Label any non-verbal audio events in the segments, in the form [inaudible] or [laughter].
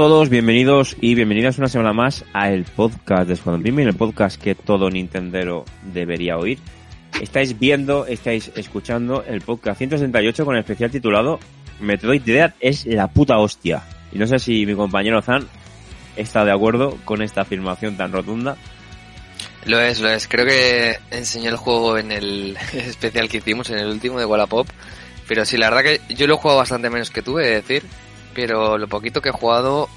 Todos, bienvenidos y bienvenidas una semana más a el podcast de Squadron el podcast que todo Nintendero debería oír. Estáis viendo, estáis escuchando el podcast 168 con el especial titulado Metroid Dread es la puta hostia. Y no sé si mi compañero Zan está de acuerdo con esta afirmación tan rotunda. Lo es, lo es. Creo que enseñé el juego en el [laughs] especial que hicimos, en el último de Wallapop. Pero sí, la verdad que yo lo he jugado bastante menos que tú, he de decir. Pero lo poquito que he jugado,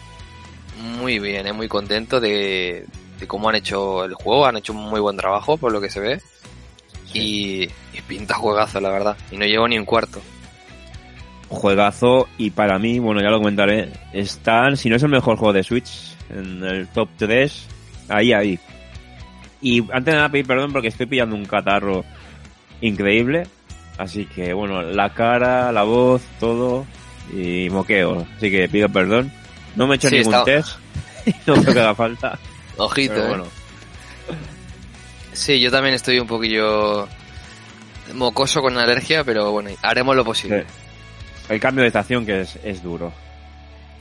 muy bien, eh, muy contento de, de cómo han hecho el juego. Han hecho un muy buen trabajo, por lo que se ve. Y, y pinta juegazo, la verdad. Y no llevo ni un cuarto. Juegazo y para mí, bueno, ya lo comentaré, están, si no es el mejor juego de Switch, en el top 3, ahí, ahí. Y antes de nada pedir perdón porque estoy pillando un catarro increíble. Así que bueno, la cara, la voz, todo y moqueo. Así que pido perdón. No me he hecho Sí, ningún está- test. [laughs] no creo que haga falta. Ojito, Pero eh. Sí, yo también estoy un poquillo mocoso con alergia, pero bueno, haremos lo posible. El cambio de estación que es, es duro.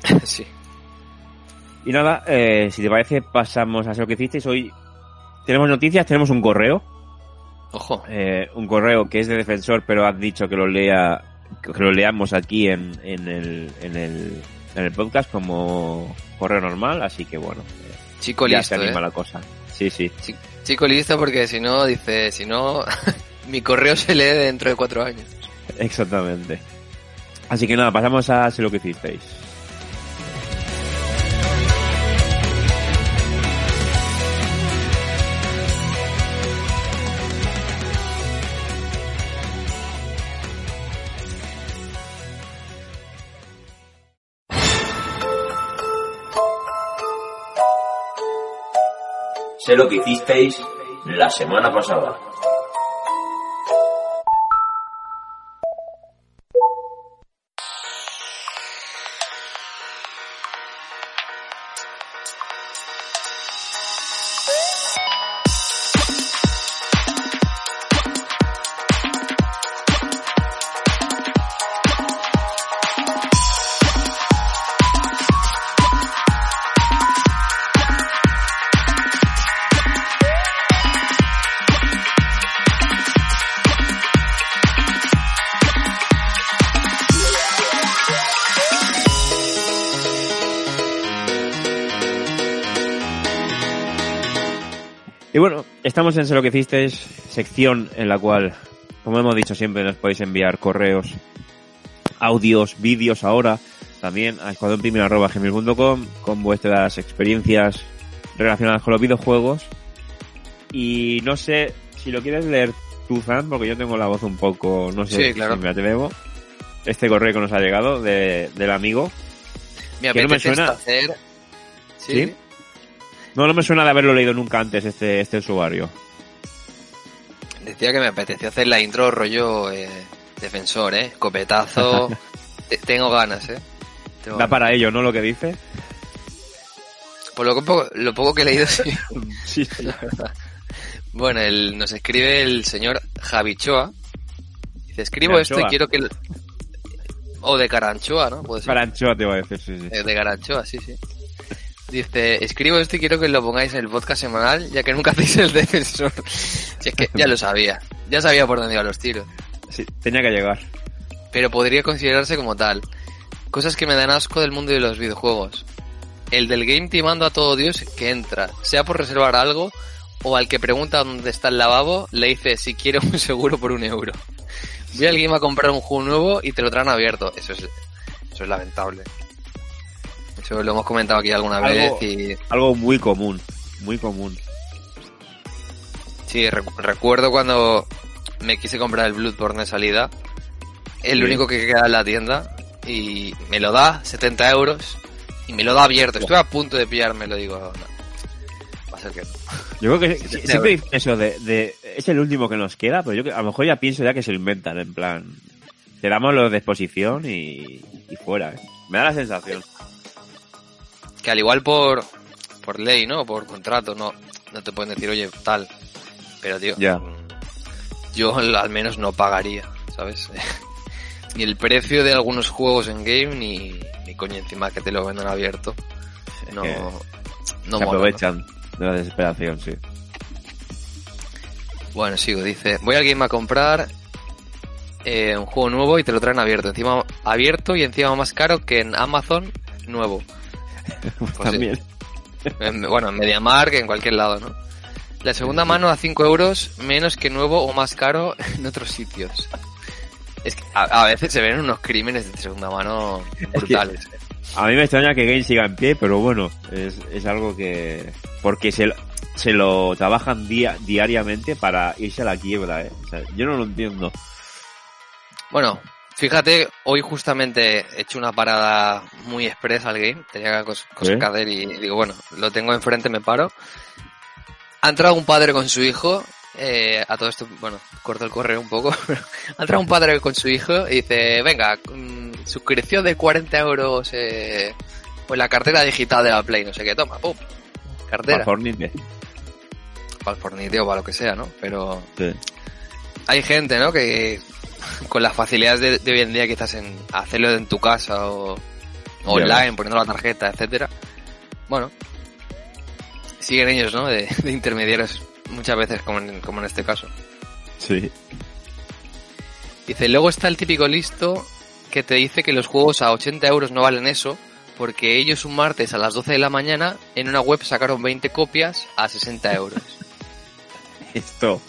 [laughs] sí. Y nada, eh, si te parece, pasamos a hacer lo que hicisteis. Hoy tenemos noticias, tenemos un correo. Ojo. eh, un correo que es de defensor, pero has dicho que lo lea, que lo leamos aquí en, en, el, en, el, en el podcast como correo normal, así que bueno, Chico ya listo, se anima eh. la cosa. Sí, sí. Chi- Chico listo porque si no, dice, si no, [laughs] mi correo se lee dentro de cuatro años. Exactamente. Así que nada, pasamos a sé lo que hicisteis. Sé lo que hicisteis la semana pasada. Estamos en lo que hicisteis, sección en la cual, como hemos dicho siempre, nos podéis enviar correos, audios, vídeos ahora, también a escuadronprimero.gmail.com con vuestras experiencias relacionadas con los videojuegos. Y no sé si lo quieres leer tú, Zan, porque yo tengo la voz un poco, no sé Sí, claro. si me atrevo. Este correo que nos ha llegado de, del amigo. Me Que no me suena- hacer... ¿Sí? ¿Sí? No, no me suena de haberlo leído nunca antes este, este usuario. Decía que me apetecía hacer la intro rollo eh, defensor, eh. Copetazo. [laughs] Te- Tengo ganas, eh. Tengo Da ganas. para ello, ¿no? Lo que dice. Por lo, que poco, lo poco que he leído, sí. [laughs] Sí, sí. la [laughs] verdad. Bueno, el, nos escribe el señor Javichoa. Dice, escribo esto y quiero que... el- O de Caranchoa, ¿no? Puede ser. Para anchoa te iba a decir, sí, sí. Eh, De Garanchoa, sí, sí. Dice, escribo esto y quiero que lo pongáis en el podcast semanal, ya que nunca [laughs] hacéis el defensor. Si es que ya lo sabía. Ya sabía por dónde iban los tiros. Sí, tenía que llegar. Pero podría considerarse como tal. Cosas que me dan asco del mundo de los videojuegos. El del game timando a todo Dios que entra, sea por reservar algo, o al que pregunta dónde está el lavabo, le dice si quiere un seguro por un euro. Voy al game a comprar un juego nuevo y te lo traen abierto. Eso es, eso es lamentable. Eso lo hemos comentado aquí alguna Algo- vez y Algo muy común. Muy común. sí, recu- recuerdo cuando me quise comprar el Bloodborne de salida, el Sí. único que queda en la tienda, y me lo da 70 euros y me lo da abierto. Estuve a punto de pillármelo, digo, no, va a ser que no. Yo creo que [laughs] Sí, siempre dicen eso de, de... Es el último que nos queda, pero yo a lo mejor ya pienso ya que se lo inventan, en plan... Te damos los de exposición y, y fuera, ¿eh? Me da la sensación. Que al igual por, por ley, ¿no? Por contrato, no, no te pueden decir, oye, tal. Pero, tío, mm, yo al menos no pagaría, ¿sabes? [laughs] y el precio de algunos juegos en game ni, ni coño encima que te lo vendan abierto. No, que no Se mola, ¿no? aprovechan de la desesperación, sí. Bueno, sigo, dice, voy al game a comprar eh, un juego nuevo y te lo traen abierto. Encima abierto y encima más caro que en Amazon nuevo. [laughs] Pues también. En- bueno, en MediaMarkt, en cualquier lado, ¿no? La segunda mano a 5 euros, menos que nuevo o más caro [laughs] en otros sitios. Es que a, a veces se ven unos crímenes de segunda mano brutales. A mí me extraña que Game siga en pie, pero bueno, es, es algo que... Porque se, lo- se lo trabajan día, diariamente para irse a la quiebra, ¿eh? O sea, yo no lo entiendo. Bueno, fíjate, hoy justamente he hecho una parada muy express al game. Tenía cos- cosas que hacer y digo, bueno, lo tengo enfrente, me paro. Ha entrado un padre con su hijo. eh, a todo esto, bueno, corto el correo un poco. [laughs] ha entrado un padre con su hijo y dice, venga, mm, suscripción de 40 euros, eh, pues la cartera digital de la Play, no sé qué, toma, pum, cartera. Para Fortnite. Para el Fortnite o para lo que sea, ¿no? Pero Sí. Hay gente, ¿no? Que con las facilidades de, de hoy en día quizás en hacerlo en tu casa o online, poniendo la tarjeta, etcétera. Bueno, siguen ellos, ¿no? De, de intermediarios muchas veces, como en, como en este caso. Sí. Dice, luego está el típico listo que te dice que los juegos a 80 euros no valen eso, porque ellos un martes a las 12 de la mañana en una web sacaron 20 copias a 60 euros. [laughs] Esto,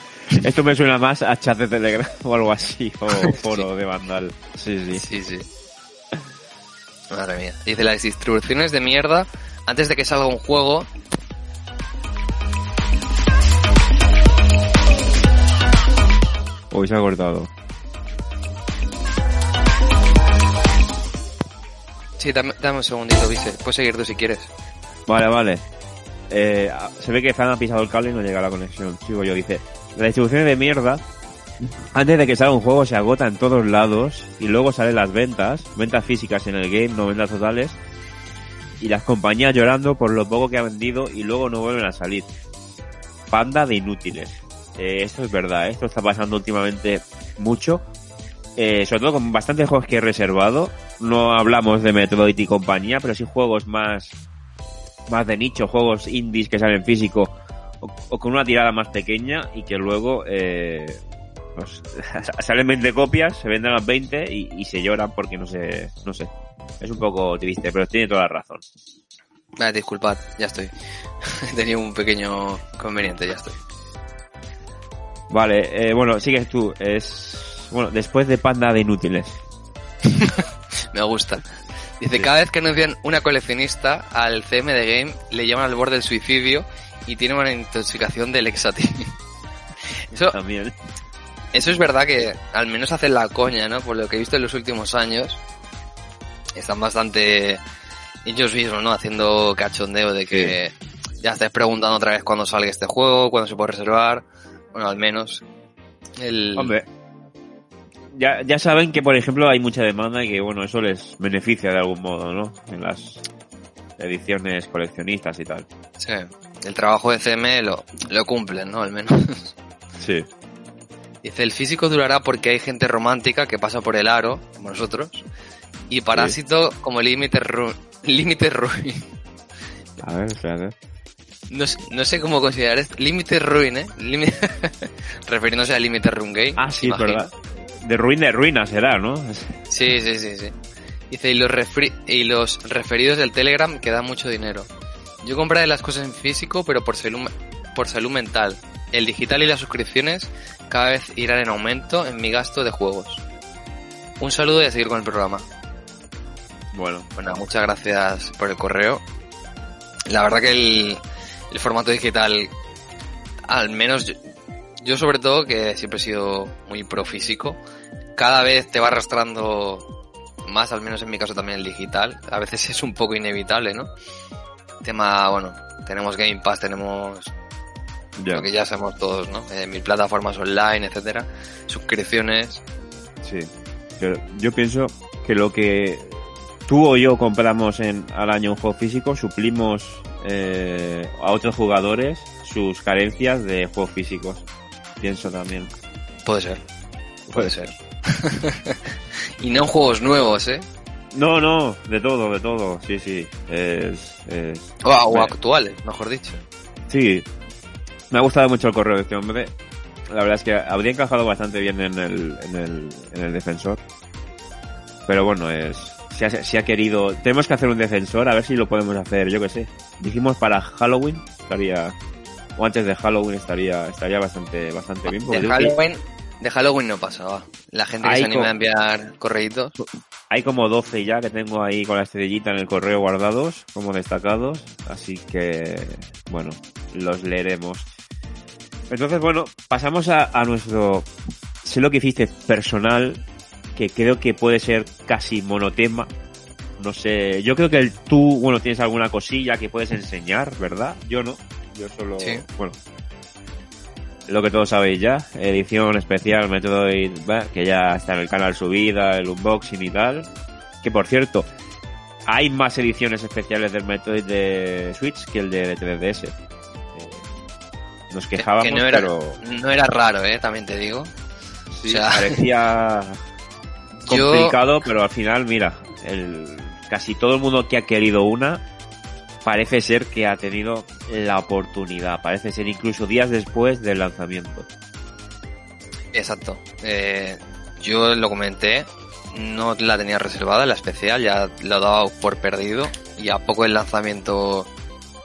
esto me suena más a chat de Telegram o algo así, o [laughs] foro de Vandal. Sí, sí. Sí, sí. Madre mía. Dice las distribuciones de mierda antes de que salga un juego. Hoy se ha cortado. Sí, dame, dame un segundito, Vise. Puedes seguir tú si quieres. Vale, vale. Eh, se ve que Fran ha pisado el cable y no llega la conexión. Sigo yo, dice. La distribución de mierda, antes de que salga un juego, se agota en todos lados y luego salen las ventas, ventas físicas en el game, no ventas totales, y las compañías llorando por lo poco que ha vendido y luego no vuelven a salir. Panda de inútiles. Eh, esto es verdad, ¿eh? esto está pasando últimamente mucho. Eh, sobre todo con bastantes juegos que he reservado. No hablamos de Metroid y compañía, pero sí juegos más más de nicho, juegos indies que salen físico o, o con una tirada más pequeña y que luego eh, pues, [laughs] salen 20 copias, se venden las 20 y, y se lloran porque no sé, no sé. Es un poco triste, pero tiene toda la razón. Vale, disculpad, ya estoy. [laughs] He tenido un pequeño conveniente, ya estoy. Vale, eh, bueno, sigues tú. Es bueno, después de Panda de inútiles. [laughs] Me gusta. Dice, Sí. cada vez que anuncian una coleccionista al CM de Game, le llaman al borde del suicidio y tiene una intoxicación del Exati. [laughs] Eso, También. Eso es verdad que al menos hacen la coña, ¿no? Por lo que he visto en los últimos años, están bastante ellos mismos, ¿no? Haciendo cachondeo de que ya estáis preguntando otra vez cuándo sale este juego, cuándo se puede reservar. Bueno, al menos. El... Hombre, ya, ya saben que, por ejemplo, hay mucha demanda y que, bueno, eso les beneficia de algún modo, ¿no? En las ediciones coleccionistas y tal. sí, el trabajo de CM lo, lo cumplen, ¿no? Al menos. Sí. Dice, el físico durará porque hay gente romántica que pasa por el aro, como nosotros, y parásito como límite ru límite ruin. A ver, espérate. No, sé- no sé cómo considerar esto. Límite ruin, ¿eh? Límite- [laughs] Refiriéndose al límite ruin game. Ah, sí, verdad. De ruina de ruina será, ¿no? Sí, sí, sí, sí. Dice, y los, refri- y los referidos del Telegram que dan mucho dinero. Yo compraré las cosas en físico, pero por salud, por salud mental. El digital y las suscripciones cada vez irán en aumento en mi gasto de juegos. Un saludo y a seguir con el programa. Bueno, Bueno, muchas gracias por el correo. La verdad que el, el formato digital, al menos yo, yo sobre todo, que siempre he sido muy pro físico, cada vez te va arrastrando más, al menos en mi caso también el digital. A veces [laughs] es un poco inevitable, ¿no? Tema, bueno, tenemos Game Pass, tenemos ya. lo que ya sabemos todos, ¿no? Eh, mil plataformas online, etcétera, suscripciones. Sí. Pero yo pienso que lo que tú o yo compramos en, al año un juego físico, suplimos eh, a otros jugadores sus carencias de juegos físicos. Pienso también. Puede ser, puede ser. [laughs] Y no en juegos nuevos, ¿eh? No, no, de todo, de todo, sí, sí. Es, es... O, o actuales, mejor dicho. Sí, me ha gustado mucho el correo de este hombre. La verdad es que habría encajado bastante bien en el, en el, en el defensor. Pero bueno, es, si ha, si ha querido, tenemos que hacer un defensor, a ver si lo podemos hacer, yo que sé. Dijimos para Halloween, estaría, o antes de Halloween estaría, estaría bastante, bastante bien. De Halloween, de Halloween no pasaba. La gente que Hay se anima a enviar correitos. Hay como 12 ya que tengo ahí con la estrellita en el correo guardados, como destacados, así que, bueno, los leeremos. Entonces, bueno, pasamos a, a nuestro, sé lo que hiciste personal, que creo que puede ser casi monotema. No sé, yo creo que el, tú, bueno, tienes alguna cosilla que puedes enseñar, ¿verdad? Yo no, yo solo, Sí. bueno, lo que todos sabéis ya, edición especial Metroid, bah, que ya está en el canal subida, el unboxing y tal. Que por cierto, hay más ediciones especiales del Metroid de Switch que el de 3DS. Eh, nos Que- quejábamos, que no era, pero no era raro, ¿eh? También te digo. sí, o sea- parecía [laughs] Yo- complicado, pero al final, mira, el, casi todo el mundo que ha querido una parece ser que ha tenido la oportunidad. Parece ser incluso días después del lanzamiento. Exacto. Eh, yo lo comenté, no la tenía reservada, la especial, ya lo daba por perdido. Y a poco del lanzamiento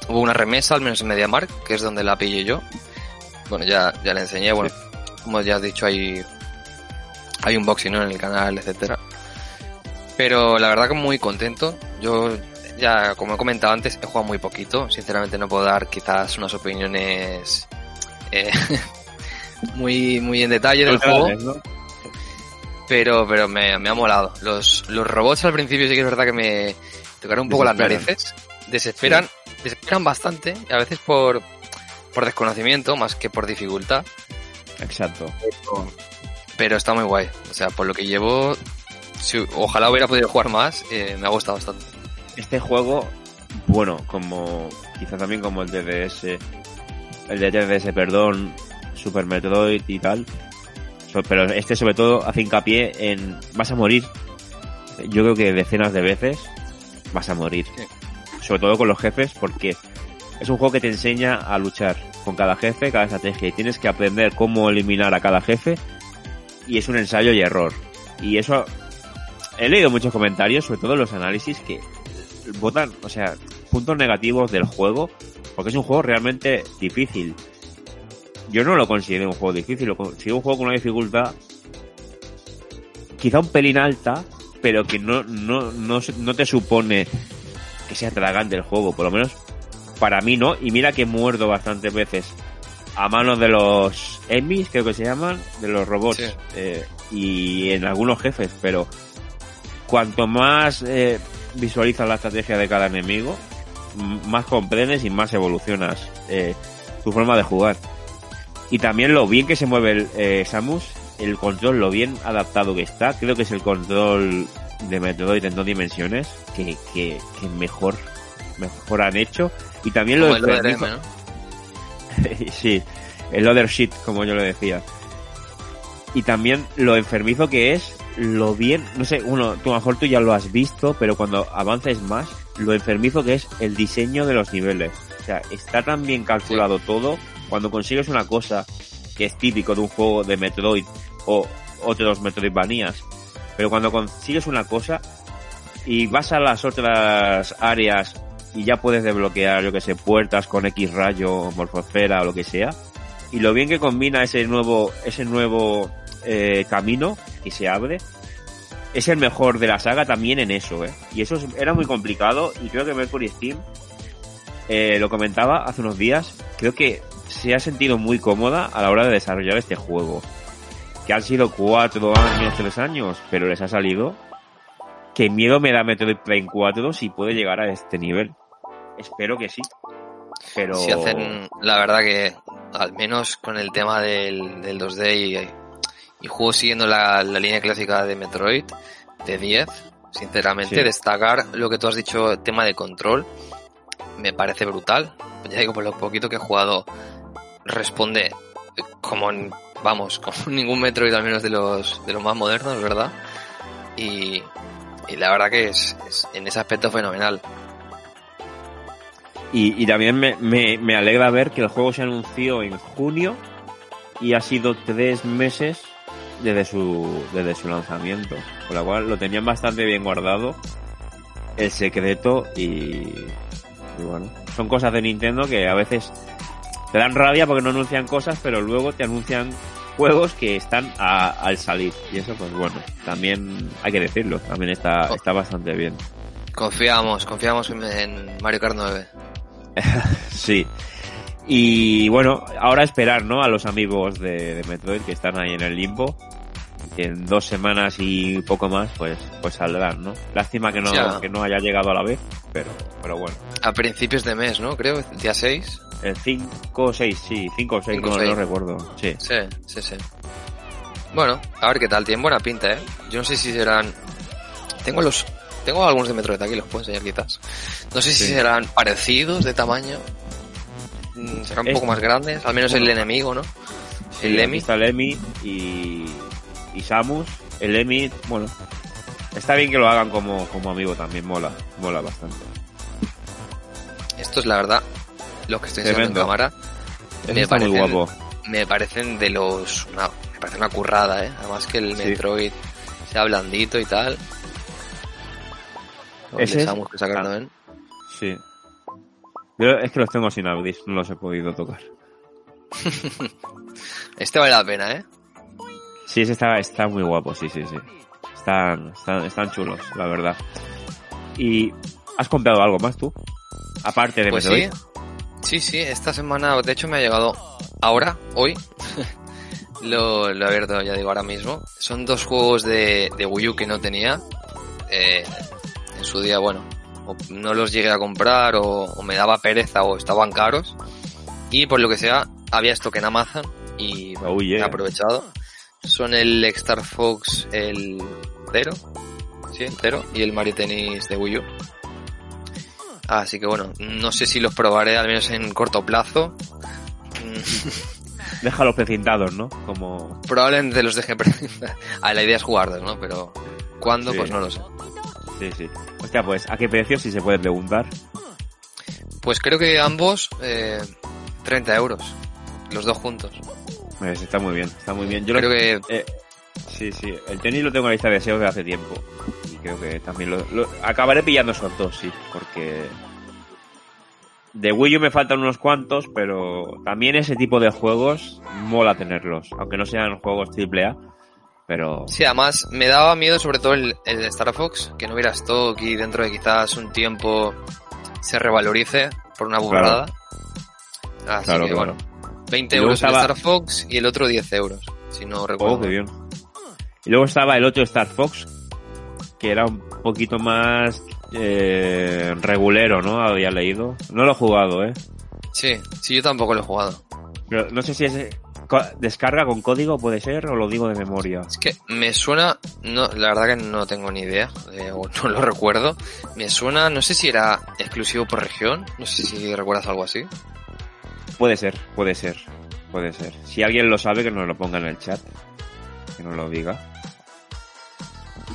hubo una remesa, al menos en MediaMark, que es donde la pillé yo. Bueno, ya, ya la enseñé, bueno, como ya has dicho, hay, hay unboxing ¿no? en el canal, etcétera. Pero la verdad que muy contento. Yo ya, como he comentado antes, he jugado muy poquito. Sinceramente no puedo dar quizás unas opiniones eh, [laughs] muy, muy en detalle del juego. ¿no? Pero, pero me, me ha molado. Los, los robots al principio sí que es verdad que me tocaron un poco las narices. Desesperan, desesperan bastante, a veces por, por desconocimiento más que por dificultad. Exacto. Pero está muy guay. O sea, por lo que llevo, si- ojalá hubiera podido jugar más, eh, me ha gustado bastante. Este juego, bueno, como quizá también como el DDS, el de DDS, perdón, Super Metroid y tal, pero este sobre todo hace hincapié en vas a morir. Yo creo que decenas de veces vas a morir. Sí. Sobre todo con los jefes, porque es un juego que te enseña a luchar con cada jefe, cada estrategia, y tienes que aprender cómo eliminar a cada jefe, y es un ensayo y error. Y eso, he leído muchos comentarios, sobre todo los análisis, que votan, o sea, puntos negativos del juego, porque es un juego realmente difícil. Yo no lo considero un juego difícil, lo considero un juego con una dificultad quizá un pelín alta, pero que no, no, no, no te supone que sea tragante el juego, por lo menos para mí no, y mira que muerdo bastantes veces a manos de los emis, creo que se llaman, de los robots, Sí. eh, y en algunos jefes, pero cuanto más eh, visualizas la estrategia de cada enemigo, más comprendes y más evolucionas eh, tu forma de jugar. Y también lo bien que se mueve el eh, Samus, el control, lo bien adaptado que está, creo que es el control de Metroid en dos dimensiones que, que, que mejor, mejor han hecho. Y también lo Como el enfermizo- ODRM, ¿no? [laughs] sí, el other shit, como yo le decía. Y también lo enfermizo que es, lo bien, no sé, uno, tú a lo mejor tú ya lo has visto, pero cuando avances más, lo enfermizo que es el diseño de los niveles. O sea, está tan bien calculado todo, cuando consigues una cosa que es típico de un juego de Metroid o otros Metroidvanias, pero cuando consigues una cosa y vas a las otras áreas y ya puedes desbloquear, yo que sé, puertas con X rayo, morfosfera o lo que sea. Y lo bien que combina ese nuevo, ese nuevo eh, camino que se abre, es el mejor de la saga también en eso, ¿eh? Y eso es- era muy complicado y creo que Mercury Steam eh, lo comentaba hace unos días, creo que se ha sentido muy cómoda a la hora de desarrollar este juego. Que han sido cuatro años, tres años, pero les ha salido. Que miedo me da Metroid Prime 4 si puede llegar a este nivel. Espero que sí. Pero... Si hacen, la verdad que, al menos con el tema del, del 2D y, y juegos siguiendo la, la línea clásica de Metroid, de 10, sinceramente, Sí. destacar lo que tú has dicho, tema de control, me parece brutal. Ya digo, por lo poquito que he jugado, responde como en, vamos, [laughs] como ningún Metroid, al menos de los, de los más modernos, ¿verdad? y, y la verdad que es, es en ese aspecto fenomenal. Y, y también me, me, me alegra ver que el juego se anunció en junio y ha sido tres meses desde su, desde su lanzamiento. Con lo cual lo tenían bastante bien guardado el secreto y, y bueno, son cosas de Nintendo que a veces te dan rabia porque no anuncian cosas, pero luego te anuncian juegos que están a- al salir. Y eso, pues bueno, también hay que decirlo, también está, está bastante bien. Confiamos, confiamos en, en Mario Kart 9. [laughs] Sí. Y bueno, ahora esperar, ¿no? A los amigos de, de Metroid que están ahí en el limbo. Que en dos semanas y poco más, pues, pues saldrán, ¿no? Lástima que no, Ya. que no haya llegado a la vez, pero, pero bueno. A principios de mes, ¿no? Creo, día 6. El 5 o 6, sí, 5 o 6, Cinco o no, no recuerdo. Sí. Sí, sí, sí. Bueno, a ver qué tal. Tienen buena pinta, ¿eh? Yo no sé si serán... Tengo los... Tengo algunos de Metroid aquí, los puedo enseñar quizás. No sé si serán parecidos de tamaño. Mm, Serán un Es- poco más grandes. Al menos el enemigo, ¿no? Sí, el Lemmy. Está el Emi y, y Samus. El Emi, bueno, está bien que lo hagan como, como amigo también, mola, mola bastante. Esto es la verdad. Lo que estoy enseñando en cámara. Eso Me está muy parecen- guapo. Me parecen de los... Una, me parece una currada, ¿eh? Además que el Sí. Metroid sea blandito y tal. Los Ese es- Samus que sacaron ah. también. Sí. Yo es que los tengo sin Audis, no los he podido tocar. [laughs] Este vale la pena, ¿eh? Sí, ese está, está muy guapo, sí, sí, sí. Están, están, están chulos, la verdad. ¿Y has comprado algo más tú? Aparte de Pues sí, sí, sí, esta semana, de hecho me ha llegado ahora, hoy, [laughs] lo, lo he abierto, ya digo, ahora mismo. Son dos juegos de, de Wii U que no tenía. Eh, en su día, bueno, o no los llegué a comprar o, o me daba pereza o estaban caros. Y por lo que sea, había stock en Amazon y bueno, Oh, yeah. he aprovechado. Son el Star Fox, el cero, sí, el cero, y el Mario Tennis de Wii U. Así que bueno, no sé si los probaré al menos en corto plazo. [laughs] Déjalos precintados, ¿no? Como... Probablemente los deje. pre- [laughs] a la idea es jugarlos, ¿no? Pero ¿cuándo? Sí. Pues no lo sé. Sí, sí. Hostia, pues, ¿a qué precio si se puede preguntar? Pues creo que ambos eh, 30 euros, los dos juntos. Está muy bien, está muy bien. Yo creo lo- que eh, sí, sí. El tenis lo tengo en la lista de deseos de hace tiempo. Y creo que también lo, lo- acabaré pillando esos dos, sí. Porque de Wii U me faltan unos cuantos, pero también ese tipo de juegos mola tenerlos. Aunque no sean juegos AAA. Pero Sí, además me daba miedo sobre todo el, el de Star Fox, que no hubiera stock y dentro de quizás un tiempo se revalorice por una burrada. Así claro, que claro. bueno, 20 Y luego euros estaba- Star Fox y el otro 10 euros, si no recuerdo. Oh, qué bien. Y luego estaba el otro Star Fox, que era un poquito más eh, regulero, ¿no? Había leído. No lo he jugado, ¿eh? Sí, sí, yo tampoco lo he jugado. Pero no sé si es descarga con código, puede ser, o lo digo de memoria. Es que me suena, no, la verdad que no tengo ni idea, eh, o [laughs] no lo recuerdo. Me suena, no sé si era exclusivo por región, no sé si recuerdas algo así. Puede ser, puede ser, puede ser. Si alguien lo sabe, que nos lo ponga en el chat. Que nos lo diga.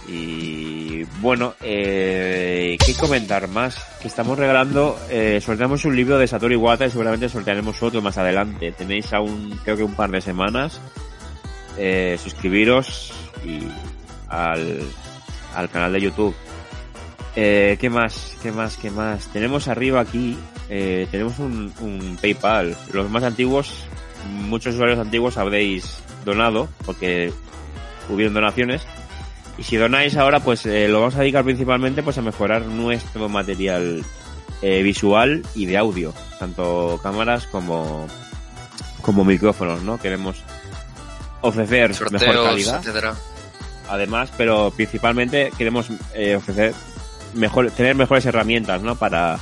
Y bueno, eh, ¿qué comentar más? Que estamos regalando, eh, sorteamos un libro de Satoru Iwata y seguramente sortearemos otro más adelante. Tenéis aún, creo que un par de semanas. Eh, suscribiros y al, al canal de YouTube. Eh, ¿Qué más? ¿Qué más? ¿Qué más? Tenemos arriba aquí, eh, tenemos un, un PayPal. Los más antiguos, muchos usuarios antiguos habréis donado, porque hubieron donaciones. Y si donáis ahora, pues eh, lo vamos a dedicar principalmente pues a mejorar nuestro material eh, visual y de audio, tanto cámaras como como micrófonos, ¿no? Queremos ofrecer mejor calidad etcétera. además, pero principalmente queremos eh, ofrecer mejor, tener mejores herramientas, ¿no? Para,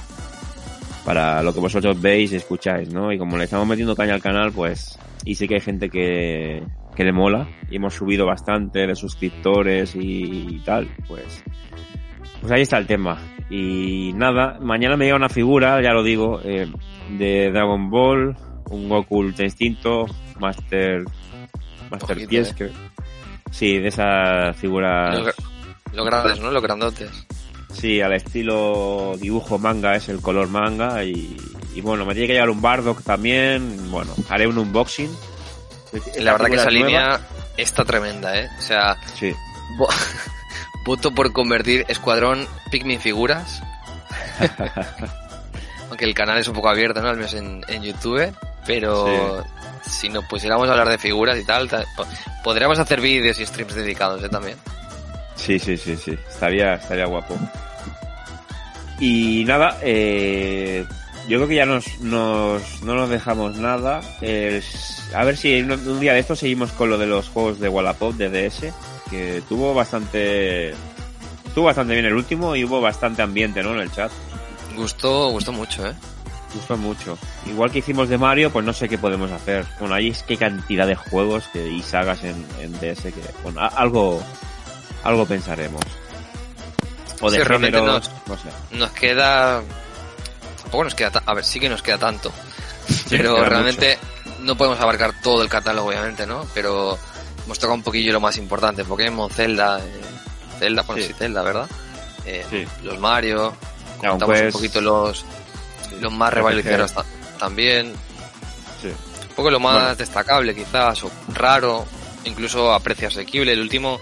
para lo que vosotros veis y escucháis, ¿no? Y como le estamos metiendo caña al canal, pues, y sí que hay gente que, que le mola, y hemos subido bastante de suscriptores y, tal, pues, pues ahí está el tema. Y nada, mañana me llega una figura, ya lo digo, eh, de Dragon Ball, un Goku Ultra Instinto, Master, Master Ojito, Pies, eh. que, sí, de esas figuras Los, Los grandes, ¿no? Los grandotes. Sí, al estilo dibujo manga, es el color manga y, y bueno, me tiene que llegar un Bardock también, bueno, haré un unboxing. La verdad que esa nueva. línea está tremenda, ¿eh? O sea, Sí, vo- [laughs] voto por convertir Escuadrón Pikmin Figuras. [laughs] Aunque el canal es un poco abierto, ¿no? Al menos en, en YouTube. Pero si nos pusiéramos a hablar de figuras y tal, ta- po- podríamos hacer vídeos y streams dedicados, ¿eh? También. Sí, sí, sí, sí, estaría, estaría guapo. Y nada, eh, yo creo que ya nos, nos, no nos dejamos nada. Eh, a ver si un, un día de esto seguimos con lo de los juegos de Wallapop de DS, que tuvo bastante, estuvo bastante bien el último y hubo bastante ambiente, ¿no? En el chat. Gustó, gustó mucho, ¿eh? Gustó mucho. Igual que hicimos de Mario, pues no sé qué podemos hacer. Bueno, ahí es que cantidad de juegos que, y sagas en, en DS que, bueno, algo, algo pensaremos. O de Sí, realmente géneros, nos- no sé. Nos queda... Tampoco nos queda... A ver, sí que nos queda tanto. pero queda realmente no podemos abarcar todo el catálogo, obviamente, ¿no? Pero hemos tocado un poquillo lo más importante. Pokémon, Zelda... eh, Zelda, bueno, Sí. sí, Zelda, ¿verdad? Eh, Sí. Los Mario... Contamos un poquito los, los más ta- también. sí. Un poco lo más Bueno. destacable quizás, o raro, incluso a precio asequible. El último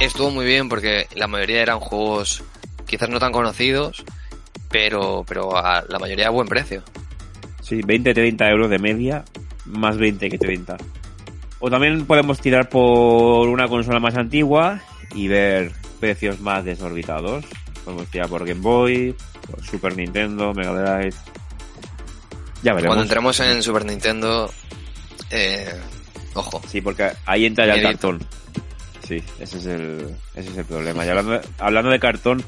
estuvo muy bien porque la mayoría eran juegos quizás no tan conocidos, pero, pero a la mayoría a buen precio. Sí, 20-30 euros de media, más 20 que 30. O también podemos tirar por una consola más antigua y ver precios más desorbitados. Podemos tirar por Game Boy, por Super Nintendo, Mega Drive. Ya veremos. Cuando entremos en Super Nintendo, eh, ojo, Sí, porque ahí entra ya el cartón. Sí, ese es el, ese es el problema. Y hablando, hablando de cartón,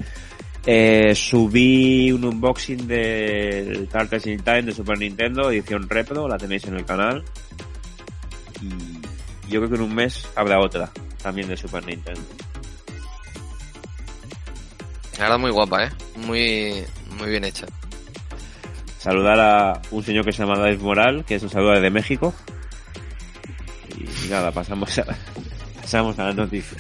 eh, subí un unboxing del Turtles in Time de Super Nintendo, edición Repro, la tenéis en el canal. Y yo creo que en un mes habrá otra, también de Super Nintendo. la verdad muy guapa, eh, muy, muy bien hecha. Saludar a un señor que se llama Dave Moral, que es un saludo desde México. Y, nada, pasamos a, pasamos a la noticia.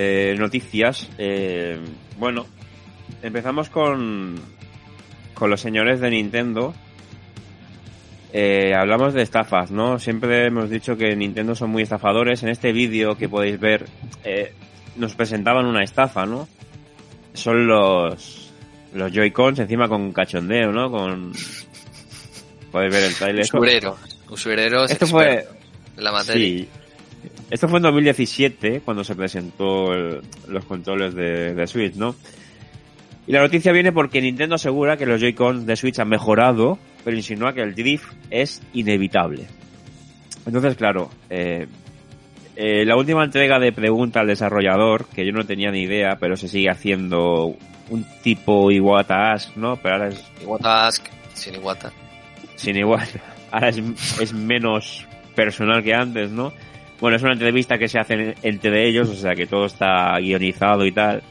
Eh, noticias. Eh, bueno, empezamos con, con los señores de Nintendo. Eh, hablamos de estafas, ¿no? Siempre hemos dicho que Nintendo son muy estafadores. En este vídeo que podéis ver, eh, nos presentaban una estafa, ¿no? Son los, los Joy-Cons encima con cachondeo, ¿no? Con... Podéis ver el trailer. Usurero, usureros Esto fue, en la materia. Sí. Esto fue en 2017 cuando se presentó el- los controles de, de Switch, ¿no? Y la noticia viene porque Nintendo asegura que los Joy-Con de Switch han mejorado, pero insinúa que el drift es inevitable. Entonces, claro, eh, eh, la última entrega de pregunta al desarrollador, que yo no tenía ni idea, pero se sigue haciendo un tipo Iwata Ask, ¿no? Pero ahora es Iwata Ask, sin Iwata. sin igual. [laughs] Ahora es, es menos personal que antes, ¿no? Bueno, es una entrevista que se hace entre ellos, o sea que todo está guionizado y tal.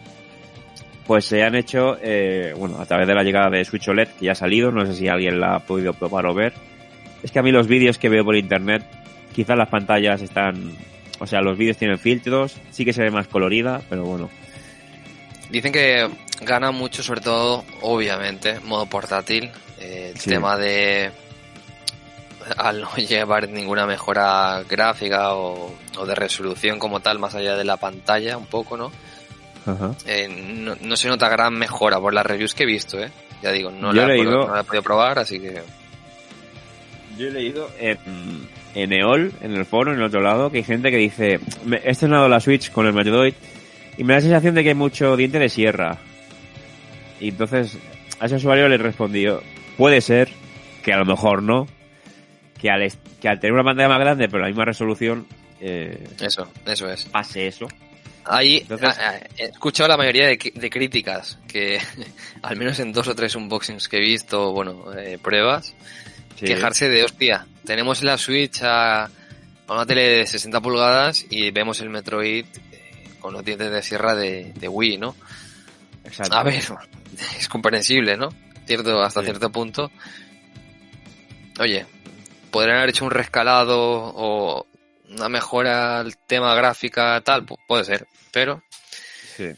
Pues se han hecho, eh, bueno, a través de la llegada de Switch OLED, que ya ha salido, no sé si alguien la ha podido probar o ver. Es que a mí los vídeos que veo por internet, quizás las pantallas están, o sea, los vídeos tienen filtros, sí que se ve más colorida, pero bueno. Dicen que gana mucho, sobre todo, obviamente, modo portátil. eh, el Sí. tema de. Al no [laughs] llevar ninguna mejora gráfica o, o de resolución como tal, más allá de la pantalla, un poco, ¿no? Ajá. Eh, no, no se nota gran mejora por las reviews que he visto, ¿eh? Ya digo, no, la, he he, leído- no la he podido probar, así que. Yo he leído en, en EOL, en el foro, en el otro lado, que hay gente que dice, "Me- he estrenado la Switch con el Metroid y me da la sensación de que hay mucho diente de sierra. Y entonces a ese usuario le respondió, puede ser, que a lo mejor no, que al, que al tener una pantalla más grande pero la misma resolución, eh, Eso, eso es. pase eso. Ahí Entonces- ah, ah, he escuchado la mayoría de, de críticas que, [laughs] al menos en dos o tres unboxings que he visto, bueno, eh, pruebas, Sí. quejarse de, hostia, tenemos la Switch a, a una tele de 60 pulgadas y vemos el Metroid eh, con los dientes de sierra de, de Wii, ¿no? Exacto. A ver, [laughs] es comprensible, ¿no? Cierto, hasta Sí. cierto punto. Oye, podrían haber hecho un rescalado o una mejora al tema gráfica, tal, pu- puede ser, pero Sí.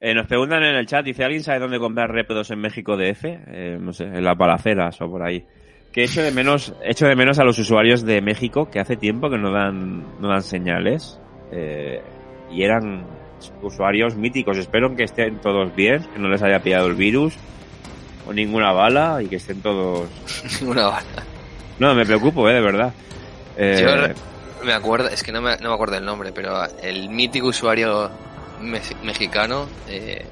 Eh, nos preguntan en el chat, dice, ¿alguien sabe dónde comprar Repdos en México DF? Eh, no sé, en las balaceras o por ahí. Que echo de menos, echo de menos a los usuarios de México que hace tiempo que no dan, no dan señales. Eh, y eran usuarios míticos. Espero que estén todos bien, que no les haya pillado el virus o ninguna bala y que estén todos... [laughs] una bala. No, me preocupo, eh, de verdad. Eh, Yo me acuerdo, es que no me, no me acuerdo el nombre, pero el mítico usuario me- mexicano, eh,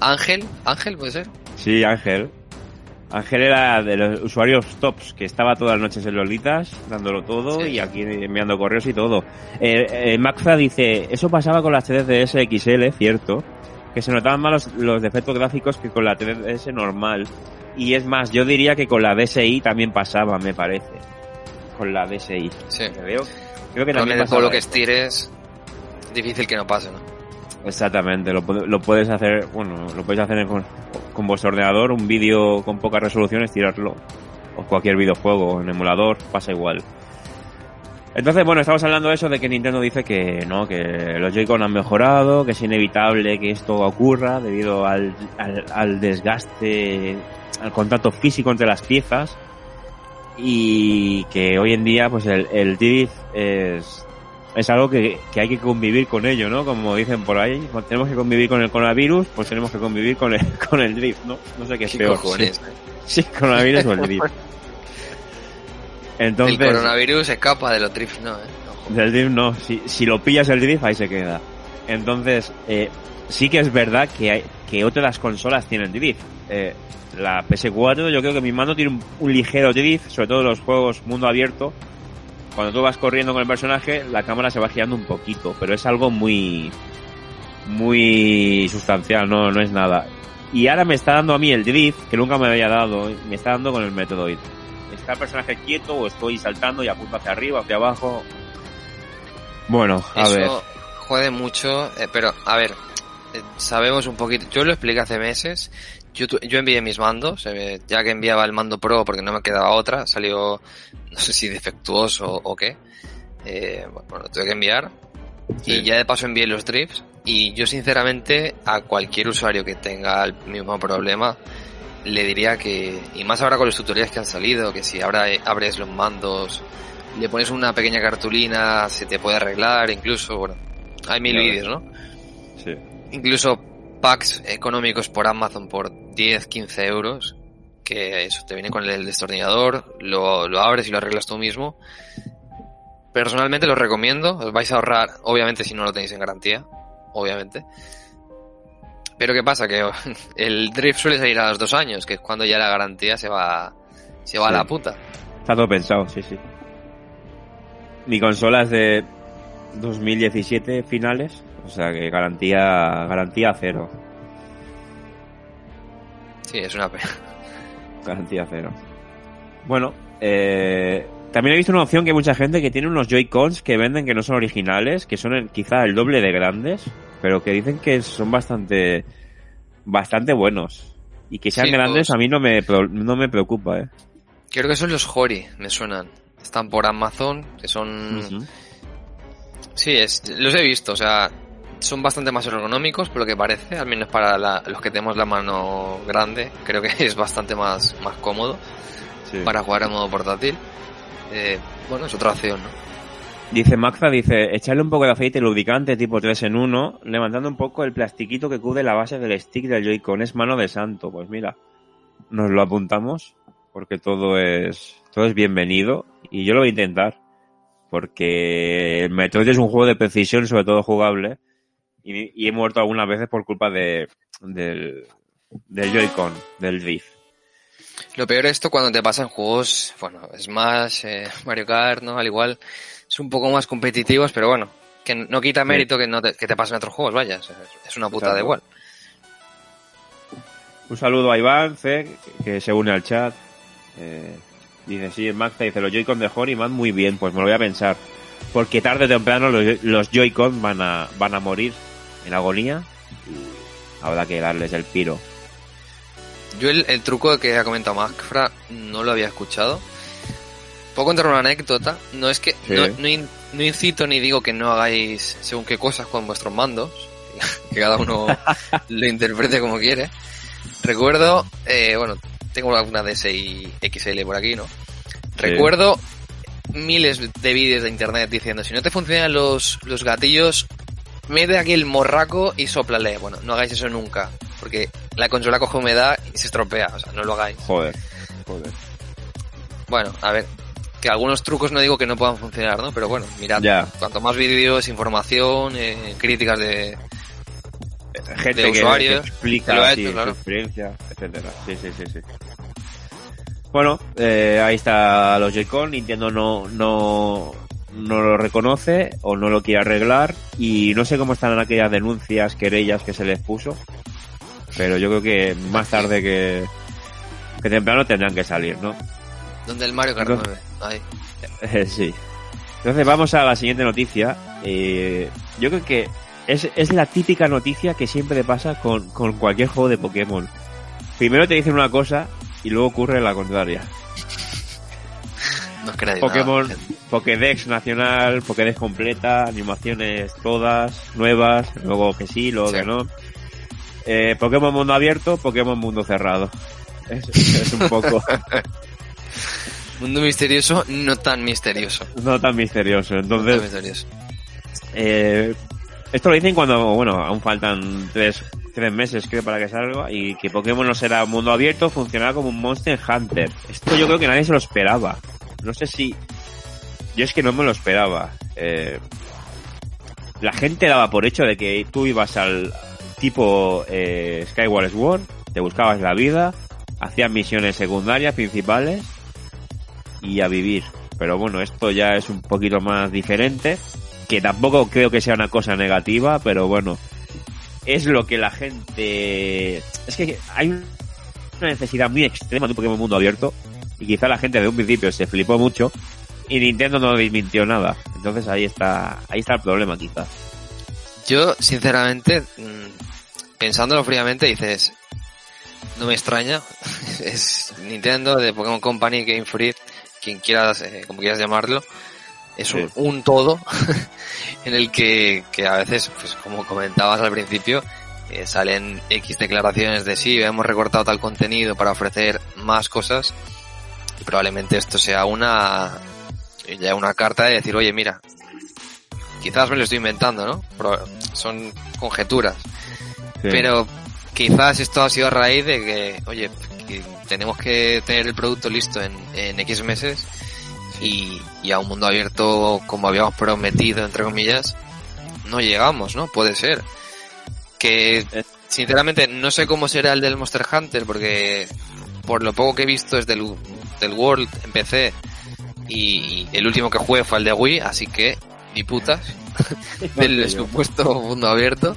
Ángel, [laughs] Ángel puede ser. Sí, Ángel. Ángel era de los usuarios tops, que estaba todas las noches en Lolitas, dándolo todo Sí. y aquí enviando correos y todo. Eh, eh, Maxza dice, eso pasaba con las 3DS XL, cierto, que se notaban más los, los defectos gráficos que con la 3DS normal. Y es más, yo diría que con la DSi también pasaba, me parece. Con la DSi. Sí. Creo, creo que Con también todo lo que estires, difícil que no pase, ¿no? Exactamente, lo, lo puedes hacer, bueno, lo puedes hacer con, con vuestro ordenador, un vídeo con poca resolución, estirarlo. O cualquier videojuego, en emulador, pasa igual. Entonces, bueno, estamos hablando de eso, de que Nintendo dice que no, que los Joy-Con han mejorado, que es inevitable que esto ocurra debido al, al, al desgaste, al contacto físico entre las piezas. Y que hoy en día, pues el, el drift es, es algo que, que hay que convivir con ello, ¿no? Como dicen por ahí, tenemos que convivir con el coronavirus, pues tenemos que convivir con el, [laughs] con el drift, ¿no? No sé qué es ¿Qué peor. cojones? Sí, sí, coronavirus o el drift. [laughs] Entonces, el coronavirus escapa de los drifts, ¿no? ¿eh? Ojo. del drift no, si, si lo pillas el drift, ahí se queda. Entonces, eh, sí que es verdad que hay, que otras consolas tienen drift. Eh, la PS4, yo creo que mi mano tiene un, un ligero drift, sobre todo en los juegos mundo abierto. Cuando tú vas corriendo con el personaje, la cámara se va girando un poquito, pero es algo muy, muy sustancial, no, no es nada. Y ahora me está dando a mí el drift, que nunca me había dado, me está dando con el Metroid. Está el personaje quieto o estoy saltando y apunto hacia arriba, hacia abajo. Bueno, a Eso ver. jode mucho, eh, pero a ver, eh, sabemos un poquito. Yo lo expliqué hace meses. Yo, yo envié mis mandos, eh, ya que enviaba el mando Pro porque no me quedaba otra, salió, [laughs] no sé si defectuoso o qué. Bueno, lo tuve que enviar. Sí. Y ya de paso envié los drifts. Y yo sinceramente a cualquier usuario que tenga el mismo problema, le diría que, y más ahora con los tutoriales que han salido, que si ahora eh, abres los mandos, le pones una pequeña cartulina, se te puede arreglar, incluso, bueno, hay mil vídeos, ¿no? Sí. Incluso packs económicos por Amazon por 10, 15 euros, que eso te viene con el destornillador, lo, lo abres y lo arreglas tú mismo. Personalmente los recomiendo, os vais a ahorrar, obviamente si no lo tenéis en garantía, obviamente. Pero ¿qué pasa? Que [laughs] el drift suele salir a los dos años, que es cuando ya la garantía se va, se va Sí. a la puta. Está todo pensado, sí, sí. Mi consola es de 2017 finales, o sea que garantía, garantía cero. Sí, es una pena. Garantía cero. Bueno, eh, también he visto una opción que hay mucha gente que tiene unos Joy-Cons que venden que no son originales, que son el- quizá el doble de grandes, pero que dicen que son bastante, bastante buenos. Y que sean Sí, grandes todos. a mí no me, no me preocupa, eh. Creo que son los Hori, me suenan. Están por Amazon, que son... Sí, es, los he visto, o sea, son bastante más ergonómicos por lo que parece, al menos para la- los que tenemos la mano grande, creo que [laughs] es bastante más, más cómodo Sí. para jugar en modo portátil. Eh, bueno, es otra opción, ¿no? Dice Maxza, dice, echarle un poco de aceite lubricante tipo 3 en 1, levantando un poco el plastiquito que cubre la base del stick del Joy-Con. Es mano de santo. Pues mira, nos lo apuntamos porque todo es, todo es bienvenido y yo lo voy a intentar. Porque el Metroid es un juego de precisión, sobre todo jugable, y, he muerto algunas veces por culpa de, del, del Joy-Con, del Drift. Lo peor es esto cuando te pasan juegos, bueno, Smash, eh, Mario Kart, ¿no? Al igual, son un poco más competitivos, pero bueno, que no quita mérito que, no te, que te pasen otros juegos, vaya, es una puta de igual. Un saludo a Iván C, que- que se une al chat. Eh, dice, sí, Magda dice, los Joy-Con de Hori van muy bien, pues me lo voy a pensar. Porque tarde o temprano los, los Joy-Con van a, van a morir en agonía y habrá que darles el piro. Yo el, el truco que ha comentado Macfra no lo había escuchado. Puedo contar una anécdota. No es que Sí. no, no in- no incito ni digo que no hagáis según qué cosas con vuestros mandos, que cada uno [laughs] lo interprete como quiere. Recuerdo, eh, bueno, tengo alguna DSi XL por aquí, ¿no? Recuerdo miles de vídeos de internet diciendo si no te funcionan los, los gatillos, mete aquí el morraco y soplale. Bueno, no hagáis eso nunca, porque la consola coge humedad y se estropea, o sea, no lo hagáis. Joder, joder. Bueno, a ver, que algunos trucos no digo que no puedan funcionar, ¿no? Pero bueno, mirad, Ya. cuanto más vídeos, información, eh, críticas de... Gente De que, usuarios, que explica que lo hecho, claro. su experiencia, etcétera. Sí, sí, sí, sí. Bueno, eh, ahí está los Joy-Con. Nintendo no, no, no lo reconoce o no lo quiere arreglar. Y no sé cómo están aquellas denuncias, querellas que se les puso. Pero yo creo que más tarde que, que temprano tendrán que salir, ¿no? Donde el Mario Kart Entonces- 9. Ahí. [laughs] Sí. Entonces vamos a la siguiente noticia. Eh, yo creo que es, es la típica noticia que siempre pasa con, con cualquier juego de Pokémon. Primero te dicen una cosa y luego ocurre la contraria. [laughs] No Pokémon, nada. Pokédex nacional, Pokédex completa, animaciones todas, nuevas, luego que sí, luego Sí. que no. Eh, Pokémon mundo abierto, Pokémon mundo cerrado. Es, [laughs] es un poco Mundo misterioso, no tan misterioso. no tan misterioso. No Entonces, tan misterioso. Eh, esto lo dicen cuando, bueno, aún faltan tres, tres meses creo para que salga y que Pokémon no será mundo abierto, funcionará como un Monster Hunter. Esto yo creo que nadie se lo esperaba. No sé si... Yo es que no me lo esperaba. Eh, la gente daba por hecho de que tú ibas al tipo eh, Skyward Sword, te buscabas la vida, hacías misiones secundarias, principales y a vivir. Pero bueno, esto ya es un poquito más diferente que tampoco creo que sea una cosa negativa, pero bueno, es lo que la gente... Es que hay una necesidad muy extrema de un Pokémon mundo abierto y quizá la gente de un principio se flipó mucho y Nintendo no desmintió nada. Entonces ahí está, ahí está el problema quizá. Yo, sinceramente, mm, pensándolo fríamente, dices, no me extraña. [laughs] es Nintendo, de Pokémon Company, Game Freak, quien quieras, eh, como quieras llamarlo. Es un, Sí. un todo [laughs] en el que, que a veces, pues como comentabas al principio, eh, salen X declaraciones de sí, hemos recortado tal contenido para ofrecer más cosas. Y probablemente esto sea una, ya una carta de decir, oye, mira, quizás me lo estoy inventando, ¿no? Pero son conjeturas. Sí. Pero quizás esto ha sido a raíz de que, oye, que tenemos que tener el producto listo en, en X meses y, y a un mundo abierto como habíamos prometido, entre comillas, no llegamos, ¿no? Puede ser. Que, Eh. sinceramente, no sé cómo será el del Monster Hunter, porque por lo poco que he visto es del, del World en PC y el último que jugué fue el de Wii, así que ni putas [laughs] del supuesto mundo abierto.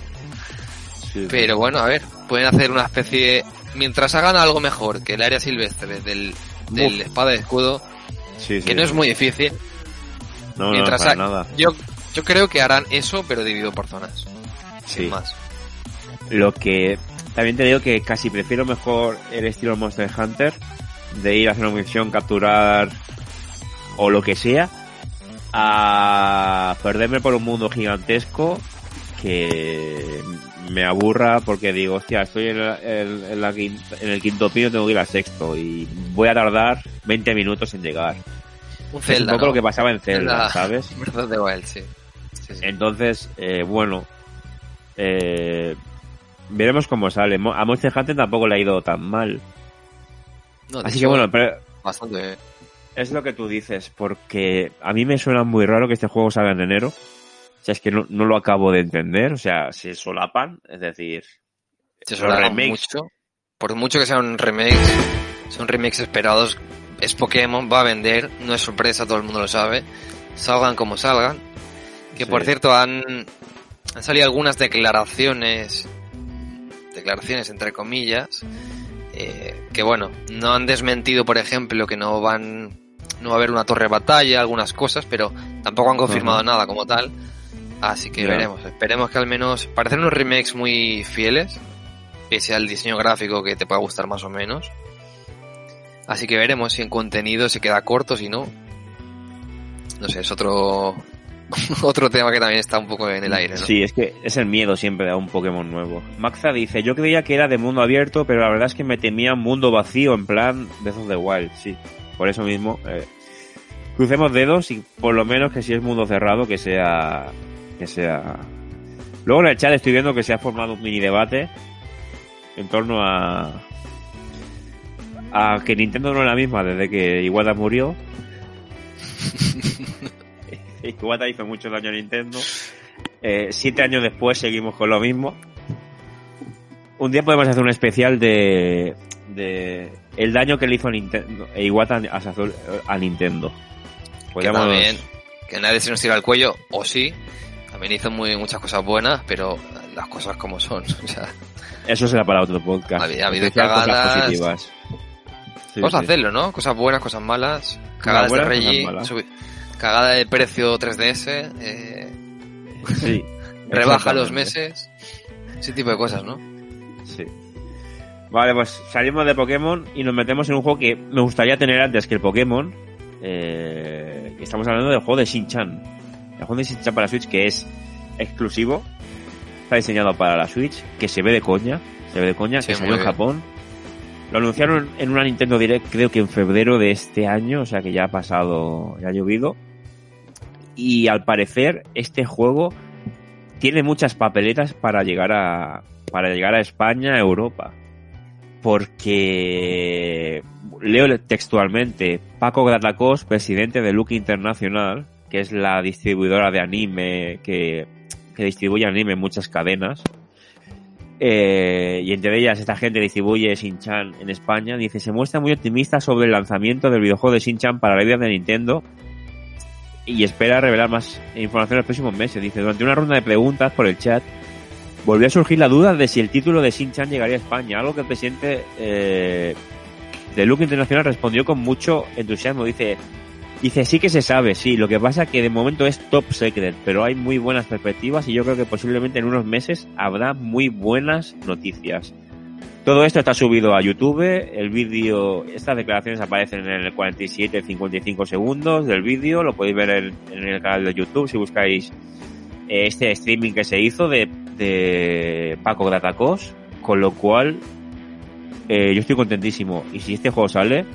Sí. Pero bueno, a ver, pueden hacer una especie, mientras hagan algo mejor que el área silvestre del, del espada y escudo, Sí, sí. que no es muy difícil, No, no, mientras para ha- nada. yo, yo creo que harán eso, pero dividido por zonas, Sí. sin más. Lo que también te digo que casi prefiero mejor el estilo Monster Hunter de ir a hacer una misión, capturar o lo que sea a perderme por un mundo gigantesco que me aburra porque digo, hostia, estoy en, la- en- en la quin- en el quinto pino, tengo que ir al sexto y voy a tardar 20 minutos en llegar. Un es un Zelda, poco ¿no? lo que pasaba en Zelda, Zelda. ¿sabes? [laughs] The Wild, sí. Sí, sí. Entonces, eh, bueno, eh, veremos cómo sale. A Monster Hunter tampoco le ha ido tan mal. No, de Así que bueno, pero bastante es lo que tú dices, porque a mí me suena muy raro que este juego salga en enero. O sea, es que no, no lo acabo de entender. O sea, se solapan, es decir, Se remakes. mucho. Por mucho que sean remakes, son remakes esperados. Es Pokémon, va a vender, no es sorpresa, todo el mundo lo sabe. Salgan como salgan. Que Sí. por cierto han, han salido algunas declaraciones, declaraciones entre comillas, eh, que bueno, no han desmentido, por ejemplo, que no van, no va a haber una torre de batalla, algunas cosas, pero tampoco han confirmado nada como tal. Así que veremos, esperemos que al menos parecen unos remakes muy fieles, pese al diseño gráfico que te pueda gustar más o menos. Así que veremos si en contenido se queda corto, si no. No sé, es otro [laughs] otro tema que también está un poco en el aire, ¿no? Sí, es que es el miedo siempre a un Pokémon nuevo. Maxa dice, yo creía que era de mundo abierto, pero la verdad es que me temía mundo vacío, en plan Breath of the Wild, sí. Por eso mismo, eh, crucemos dedos y por lo menos que si es mundo cerrado, que sea... que sea... Luego en el chat estoy viendo que se ha formado un mini debate en torno a... a que Nintendo no es la misma desde que Iwata murió. [laughs] Iwata hizo mucho daño a Nintendo. Eh, siete años después seguimos con lo mismo. Un día podemos hacer un especial de, de el daño que le hizo a Nintendo, e Iwata a, Sazul- a Nintendo. Que Podríamos- también, que nadie se nos tira al cuello, o sí, también hizo muy, muchas cosas buenas, pero las cosas como son, [laughs] o sea, Eso será para otro podcast. Ha habido- ha habido Especial cosas cagadas. positivas. Sí, vamos a hacerlo, ¿no? Cosas buenas, cosas malas, cagadas de Reggie, cagada de precio 3DS, eh, Sí. [laughs] rebaja los meses, ese tipo de cosas, ¿no? Sí. Vale, pues salimos de Pokémon y nos metemos en un juego que me gustaría tener antes que el Pokémon. Eh, estamos hablando del juego de Shin-Chan. El de Shin-Chan para Switch que es exclusivo. Está diseñado para la Switch. Que se ve de coña. Se ve de coña. Sí, que salió en. Japón. Lo anunciaron en una Nintendo Direct creo que en febrero de este año. O sea que ya ha pasado, ya ha llovido. Y al parecer este juego tiene muchas papeletas para llegar a para llegar a España, a Europa. Porque leo textualmente Paco Gratacos, presidente de Look Internacional, que es la distribuidora de anime que, que distribuye anime en muchas cadenas. Eh, y entre ellas esta gente distribuye Shin-Chan en España. Dice, se muestra muy optimista sobre el lanzamiento del videojuego de Shin-Chan para la vida de Nintendo y espera revelar más información en los próximos meses. Dice, durante una ronda de preguntas por el chat, volvió a surgir la duda de si el título de Shin-Chan llegaría a España, algo que el presidente eh, de Look Internacional respondió con mucho entusiasmo. Dice, dice, sí que se sabe, sí, lo que pasa que de momento es top secret, pero hay muy buenas perspectivas y yo creo que posiblemente en unos meses habrá muy buenas noticias. Todo esto está subido a YouTube, el vídeo, estas declaraciones aparecen en el 47 55 segundos del vídeo, lo podéis ver en, en el canal de YouTube si buscáis eh, este streaming que se hizo de, de Paco Gratacos, con lo cual eh, yo estoy contentísimo. Y si este juego sale,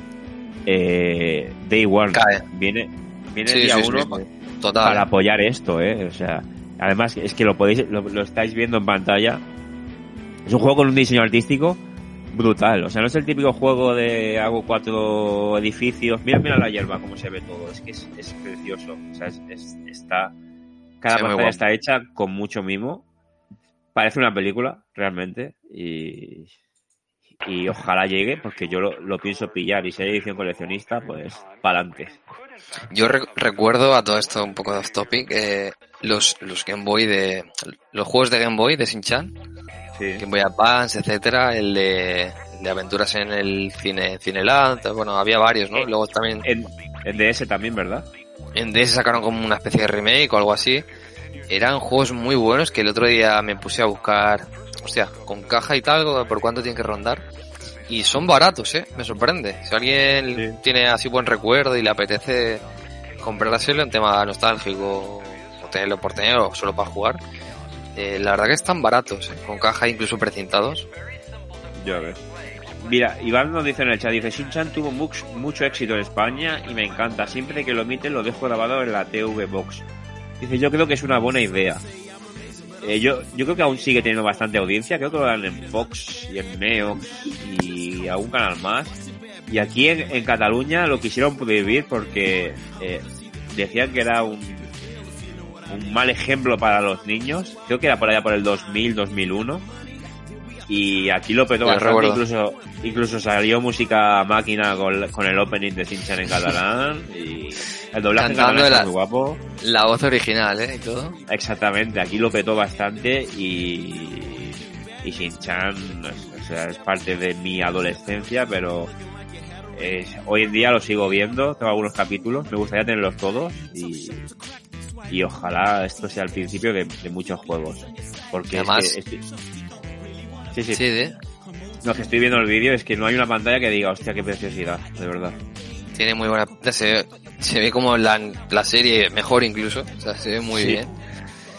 eh, Day One Cae. viene, viene Sí, el día sí, uno sí. Total. para apoyar esto, eh. O sea, además es que lo podéis, lo, lo estáis viendo en pantalla. Es un juego con un diseño artístico brutal. O sea, no es el típico juego de hago cuatro edificios. Mira, mira la hierba, cómo se ve todo. Es que es, es precioso. O sea, es, es- está. Cada pantalla está hecha con mucho mimo. Parece una película, realmente. Y. Y ojalá llegue, porque yo lo, lo pienso pillar. Y si hay edición coleccionista, pues para adelante. Yo re- recuerdo a todo esto un poco de off topic, eh, los, los Game Boy de, los juegos de Game Boy de Shin-Chan, Sí. Game Boy Advance, etcétera, el de, de aventuras en el cine, Cineland, bueno, había varios, ¿no? Luego también En, en DS también, ¿verdad? en DS sacaron como una especie de remake o algo así. Eran juegos muy buenos que el otro día me puse a buscar, hostia, con caja y tal, por cuánto tienen que rondar. Y son baratos, eh, me sorprende. Si alguien Sí. tiene así buen recuerdo y le apetece comprárselo en tema nostálgico, o tenerlo por tener o solo para jugar, eh, la verdad que están baratos, eh, con caja incluso precintados. Ya ves. Mira, Iván nos dice en el chat, dice, Shin-Chan tuvo much- mucho éxito en España y me encanta. Siempre que lo emiten lo dejo grabado en la TV Box. Dice, yo creo que es una buena idea. Eh, yo, yo creo que aún sigue teniendo bastante audiencia. Creo que lo dan en Fox y en Neox y algún canal más. Y aquí en, en Cataluña lo quisieron prohibir porque eh, decían que era un, un mal ejemplo para los niños. Creo que era por allá por el 2000, 2001. Y aquí lo petó bastante, incluso, incluso salió música máquina con, con el opening de Sinchan en catalán y el doblaje en Cantando catalán está la- muy guapo. La voz original, eh, y todo. Exactamente, aquí lo petó bastante y, y o sea, es parte de mi adolescencia, pero es- hoy en día lo sigo viendo, tengo algunos capítulos, me gustaría tenerlos todos y, y ojalá esto sea el principio de, de muchos juegos. Porque es Además- que sí, sí, Sí, ¿eh? lo que estoy viendo en el vídeo es que no hay una pantalla que diga, hostia, qué preciosidad, de verdad. Tiene muy buena pinta, se, ve- se ve como la, la serie mejor incluso, o sea, se ve muy Sí. bien.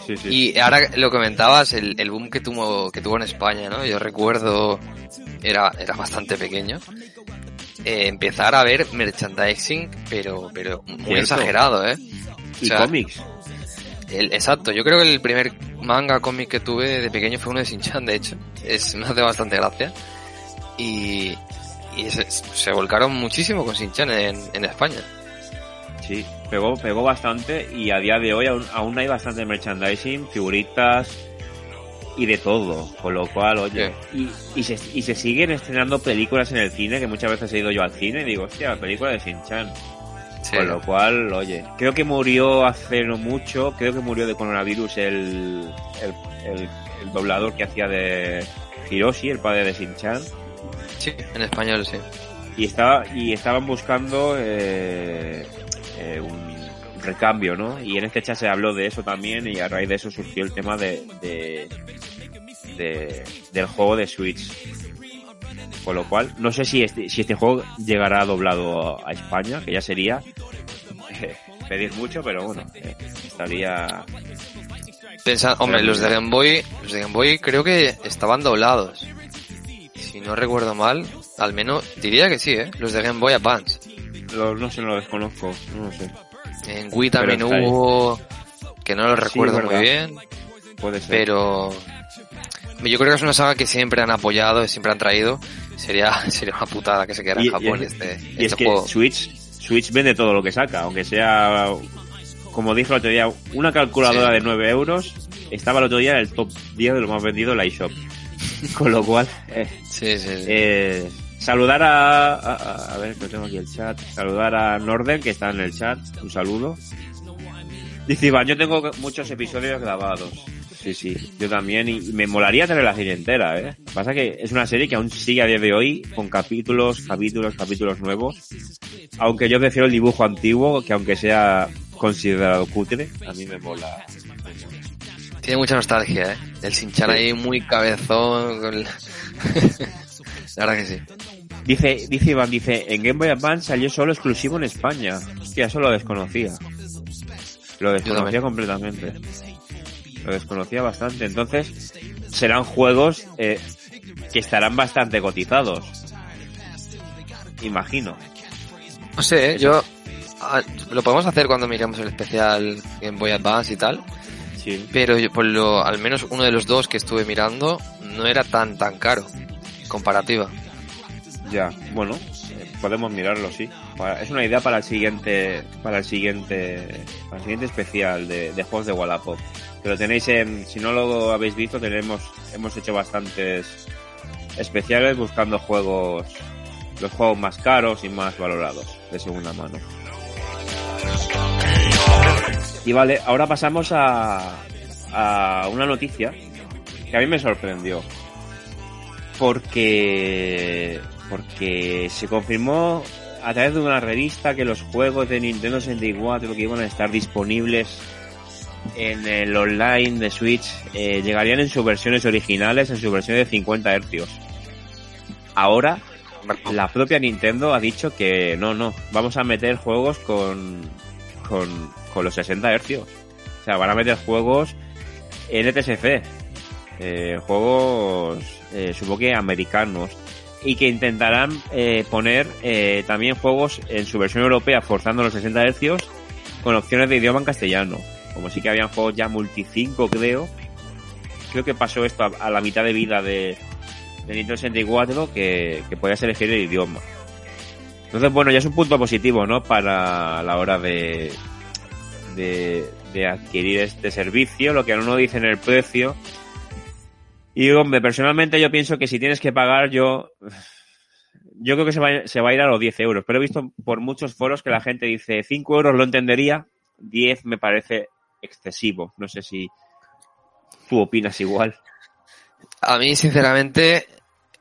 Sí, sí. Y ahora lo comentabas, el, el boom que tuvo, que tuvo en España, ¿no? Yo recuerdo, era, era bastante pequeño, eh, empezar a ver merchandising, pero, pero muy Cierto. exagerado, ¿eh? Y o sea, cómics. El, exacto, yo creo que el primer manga cómic que tuve de pequeño fue uno de Shin-Chan, de hecho. Es, me hace bastante gracia. Y, y se, se volcaron muchísimo con Shin-Chan en, en España. Sí, pegó, pegó bastante y a día de hoy aún, aún hay bastante merchandising, figuritas y de todo. Con lo cual, oye, y, y, se, y se siguen estrenando películas en el cine, que muchas veces he ido yo al cine y digo, hostia, película de Shin-Chan. Sí. Con lo cual, oye, creo que murió hace no mucho, creo que murió de coronavirus el, el, el, el doblador que hacía de Hiroshi, el padre de Shin-Chan. Sí, en español, sí. y estaba y estaban buscando eh, eh, un recambio, ¿no? Y en este chat se habló de eso también y a raíz de eso surgió el tema de, de, de- del juego de Switch. Con lo cual, no sé si este, si este juego llegará doblado a España, que ya sería [laughs] eh, pedir mucho, pero bueno, eh, estaría... Pensa, hombre, los de Game Boy, los de Game Boy creo que estaban doblados. Si no recuerdo mal, al menos diría que sí, ¿eh? Los de Game Boy Advance. Lo, no sé, no lo desconozco, no lo sé. En Wii también hubo, que no lo recuerdo muy bien, Puede ser. pero yo creo que es una saga que siempre han apoyado y siempre han traído. Sería, [laughs] sería una putada que se quedara Y- en Japón y- este, Y es este que. Switch, Switch vende todo lo que saca, aunque sea, como dijo el otro día, una calculadora Sí. de 9 euros, estaba el otro día en el top 10 de lo más vendido en la eShop. [laughs] Con lo cual, eh, Sí, sí, sí. eh, saludar a, a, a- a ver, que tengo aquí el chat, saludar a Norden, que está en el chat, un saludo. Dice Iván, yo tengo muchos episodios grabados. Sí, sí, yo también, y me molaría tener la serie entera, ¿eh? Pasa que es una serie que aún sigue a día de hoy, con capítulos, capítulos, capítulos nuevos. Aunque yo prefiero el dibujo antiguo, que aunque sea considerado cutre, a mí me mola. Tiene mucha nostalgia, ¿eh? El Sinchan ahí muy cabezón. con [laughs] la verdad que sí. Dice, dice Iván, dice, en Game Boy Advance salió solo exclusivo en España. Hostia, eso lo desconocía. Lo desconocía completamente. Lo desconocía bastante. Entonces, serán juegos eh, que estarán bastante cotizados. Imagino. No sé, ¿eh? yo... ah, lo podemos hacer cuando miremos el especial Game Boy Advance y tal. Sí. Pero yo, por lo, al menos uno de los dos que estuve mirando no era tan tan caro. comparativa. Ya, bueno, podemos mirarlo, sí. Es una idea para el siguiente, para el siguiente, para el siguiente especial de, de juegos de Wallapop. Que lo tenéis en, si no lo habéis visto, tenemos, hemos hecho bastantes especiales buscando juegos, los juegos más caros y más valorados de segunda mano. Y vale, ahora pasamos a, a una noticia que a mí me sorprendió. Porque, porque se confirmó a través de una revista que los juegos de Nintendo 64 que iban a estar disponibles en el online de Switch eh, llegarían en sus versiones originales, en su versión de 50 Hz. Ahora, la propia Nintendo ha dicho que no, no, vamos a meter juegos con, con, los 60 Hz. O sea, van a meter juegos NTSC, eh, juegos, eh, supongo que americanos, y que intentarán eh, poner eh, también juegos en su versión europea forzando los 60 Hz con opciones de idioma en castellano. Como sí que habían juegos ya multi 5, creo. Creo que pasó esto a, la mitad de vida de, de Nintendo 64, que, que podías elegir el idioma. Entonces, bueno, ya es un punto positivo, ¿no? Para la hora de, de, de adquirir este servicio, lo que aún no dice en el precio. Y hombre, personalmente yo pienso que si tienes que pagar, yo, yo creo que se va, se va a ir a los 10 euros. Pero he visto por muchos foros que la gente dice 5 euros lo entendería, 10 me parece excesivo. No sé si tú opinas igual. A mí, sinceramente,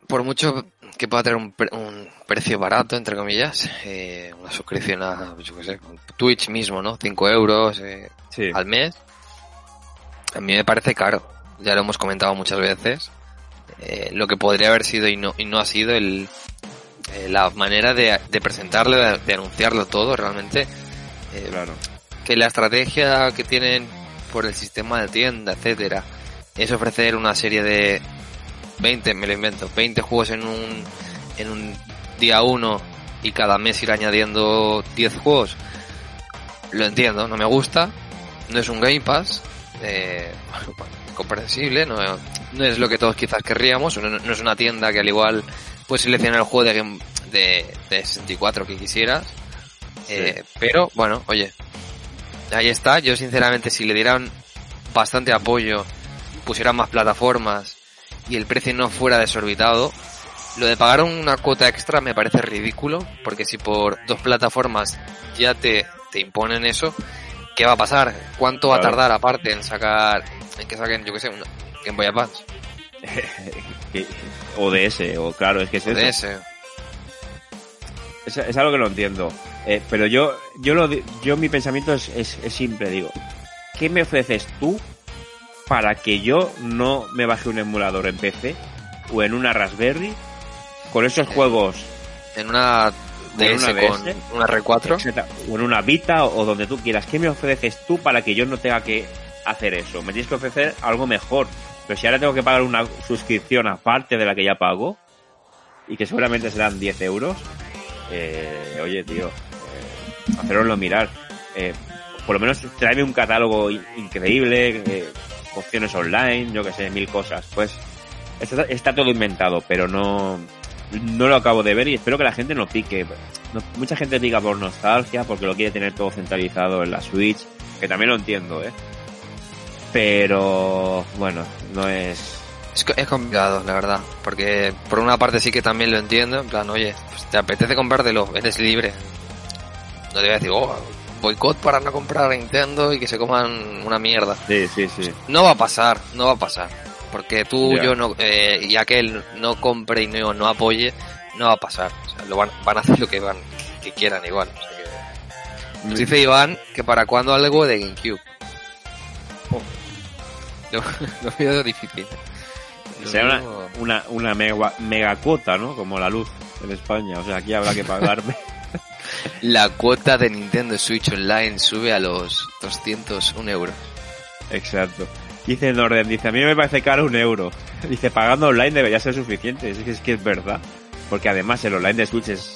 por mucho que pueda tener un, pre- un precio barato, entre comillas, eh, una suscripción a, yo qué sé, Twitch mismo, ¿no? 5 euros eh, Sí. al mes, a mí me parece caro. Ya lo hemos comentado muchas veces. Eh, lo que podría haber sido y no, y no ha sido el, eh, la manera de, de presentarlo, de, de anunciarlo todo, realmente. eh, Claro. que la estrategia que tienen por el sistema de tienda, etcétera, es ofrecer una serie de 20, me lo invento, 20 juegos en un, en un día uno y cada mes ir añadiendo 10 juegos. Lo entiendo, no me gusta, no es un Game Pass, eh, [laughs] comprensible, no, no es lo que todos quizás querríamos, no, no es una tienda que al igual puedes seleccionar el juego de, Game- de, de 64 que quisieras, eh, pero bueno, oye, ahí está. Yo sinceramente si le dieran bastante apoyo, pusieran más plataformas y el precio no fuera desorbitado, lo de pagar una cuota extra me parece ridículo, porque si por dos plataformas ya te, te imponen eso, ¿qué va a pasar? ¿Cuánto va a tardar aparte en sacar, en que saquen, yo que sé, una Game Boy Advance? [laughs] O DS, o claro, es que es eso. DS. Es, es algo que no entiendo. Eh, pero yo, yo lo, yo mi pensamiento es, es, es simple, digo, ¿qué me ofreces tú para que yo no me baje un emulador en PC o en una Raspberry con esos juegos En una ¿O DS una con DS? una R4. etcétera, o en una Vita o, donde tú quieras? ¿Qué me ofreces tú para que yo no tenga que hacer eso? Me tienes que ofrecer algo mejor. Pero si ahora tengo que pagar una suscripción aparte de la que ya pago y que seguramente serán 10 euros, eh, oye, tío, eh, haceroslo mirar. Eh, por lo menos tráeme un catálogo in- increíble, eh, opciones online, yo que sé, mil cosas. Pues está, está todo inventado, pero no, no lo acabo de ver y espero que la gente no pique. No- mucha gente pica por nostalgia porque lo quiere tener todo centralizado en la Switch, que también lo entiendo, ¿eh? Pero bueno, no es... Es, es complicado, la verdad. Porque por una parte sí que también lo entiendo. En plan, oye, pues te apetece comprártelo, eres libre. No te voy a decir, oh, boicot para no comprar a Nintendo y que se coman una mierda. Sí, sí, sí. No va a pasar, no va a pasar. Porque tú, Ya. yo no, eh, y aquel no compre y no, no apoye, no va a pasar. O sea, lo van, van a hacer lo que van, que quieran igual. O sea que- Nos dice Iván que para cuando algo de GameCube. Oh. [laughs] Lo, lo veo difícil. Será una, una, una mega, mega cuota, ¿no? Como la luz en España. O sea, aquí habrá que pagarme. [laughs] [laughs] La cuota de Nintendo Switch Online sube a los 201 euros. Exacto. Dice Norden, dice, a mí me parece caro un euro. Dice, pagando online debería ser suficiente. Es que es, verdad. Porque además el online de Switch es...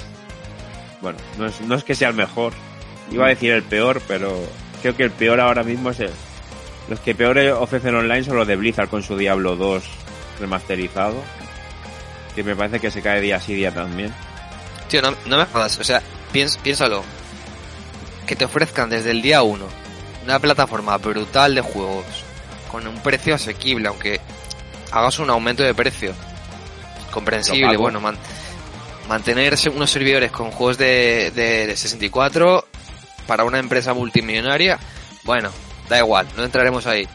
Bueno, no es, no es que sea el mejor. Iba a decir el peor, pero creo que el peor ahora mismo es el... Los que peor ofrecen online son los de Blizzard con su Diablo 2 remasterizado. que me parece que se cae día sí día también. Tío, no, no me jodas, o sea, piens- piénsalo. Que te ofrezcan desde el día 1 una plataforma brutal de juegos con un precio asequible, aunque hagas un aumento de precio comprensible, bueno, man- mantenerse unos servidores con juegos de, de, de 64 para una empresa multimillonaria, bueno, da igual, no entraremos ahí.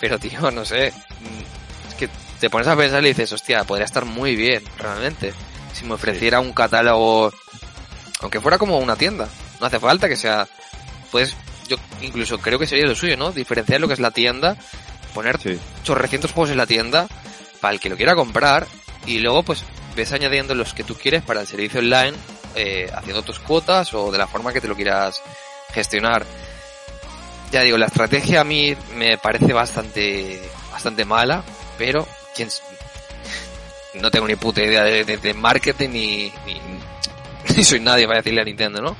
Pero tío, no sé, mm, es que te pones a pensar y dices, hostia, podría estar muy bien, realmente. Si me ofreciera un catálogo, aunque fuera como una tienda, no hace falta que sea, pues yo incluso creo que sería lo suyo, ¿no? Diferenciar lo que es la tienda, poner Sí. chorrecientos juegos en la tienda para el que lo quiera comprar y luego pues ves añadiendo los que tú quieres para el servicio online, eh, haciendo tus cuotas o de la forma que te lo quieras gestionar. Ya digo, la estrategia a mí me parece bastante, bastante mala, pero quién no tengo ni puta idea de, de- de marketing ni, ni, [laughs] ni soy nadie para decirle a Nintendo, ¿no?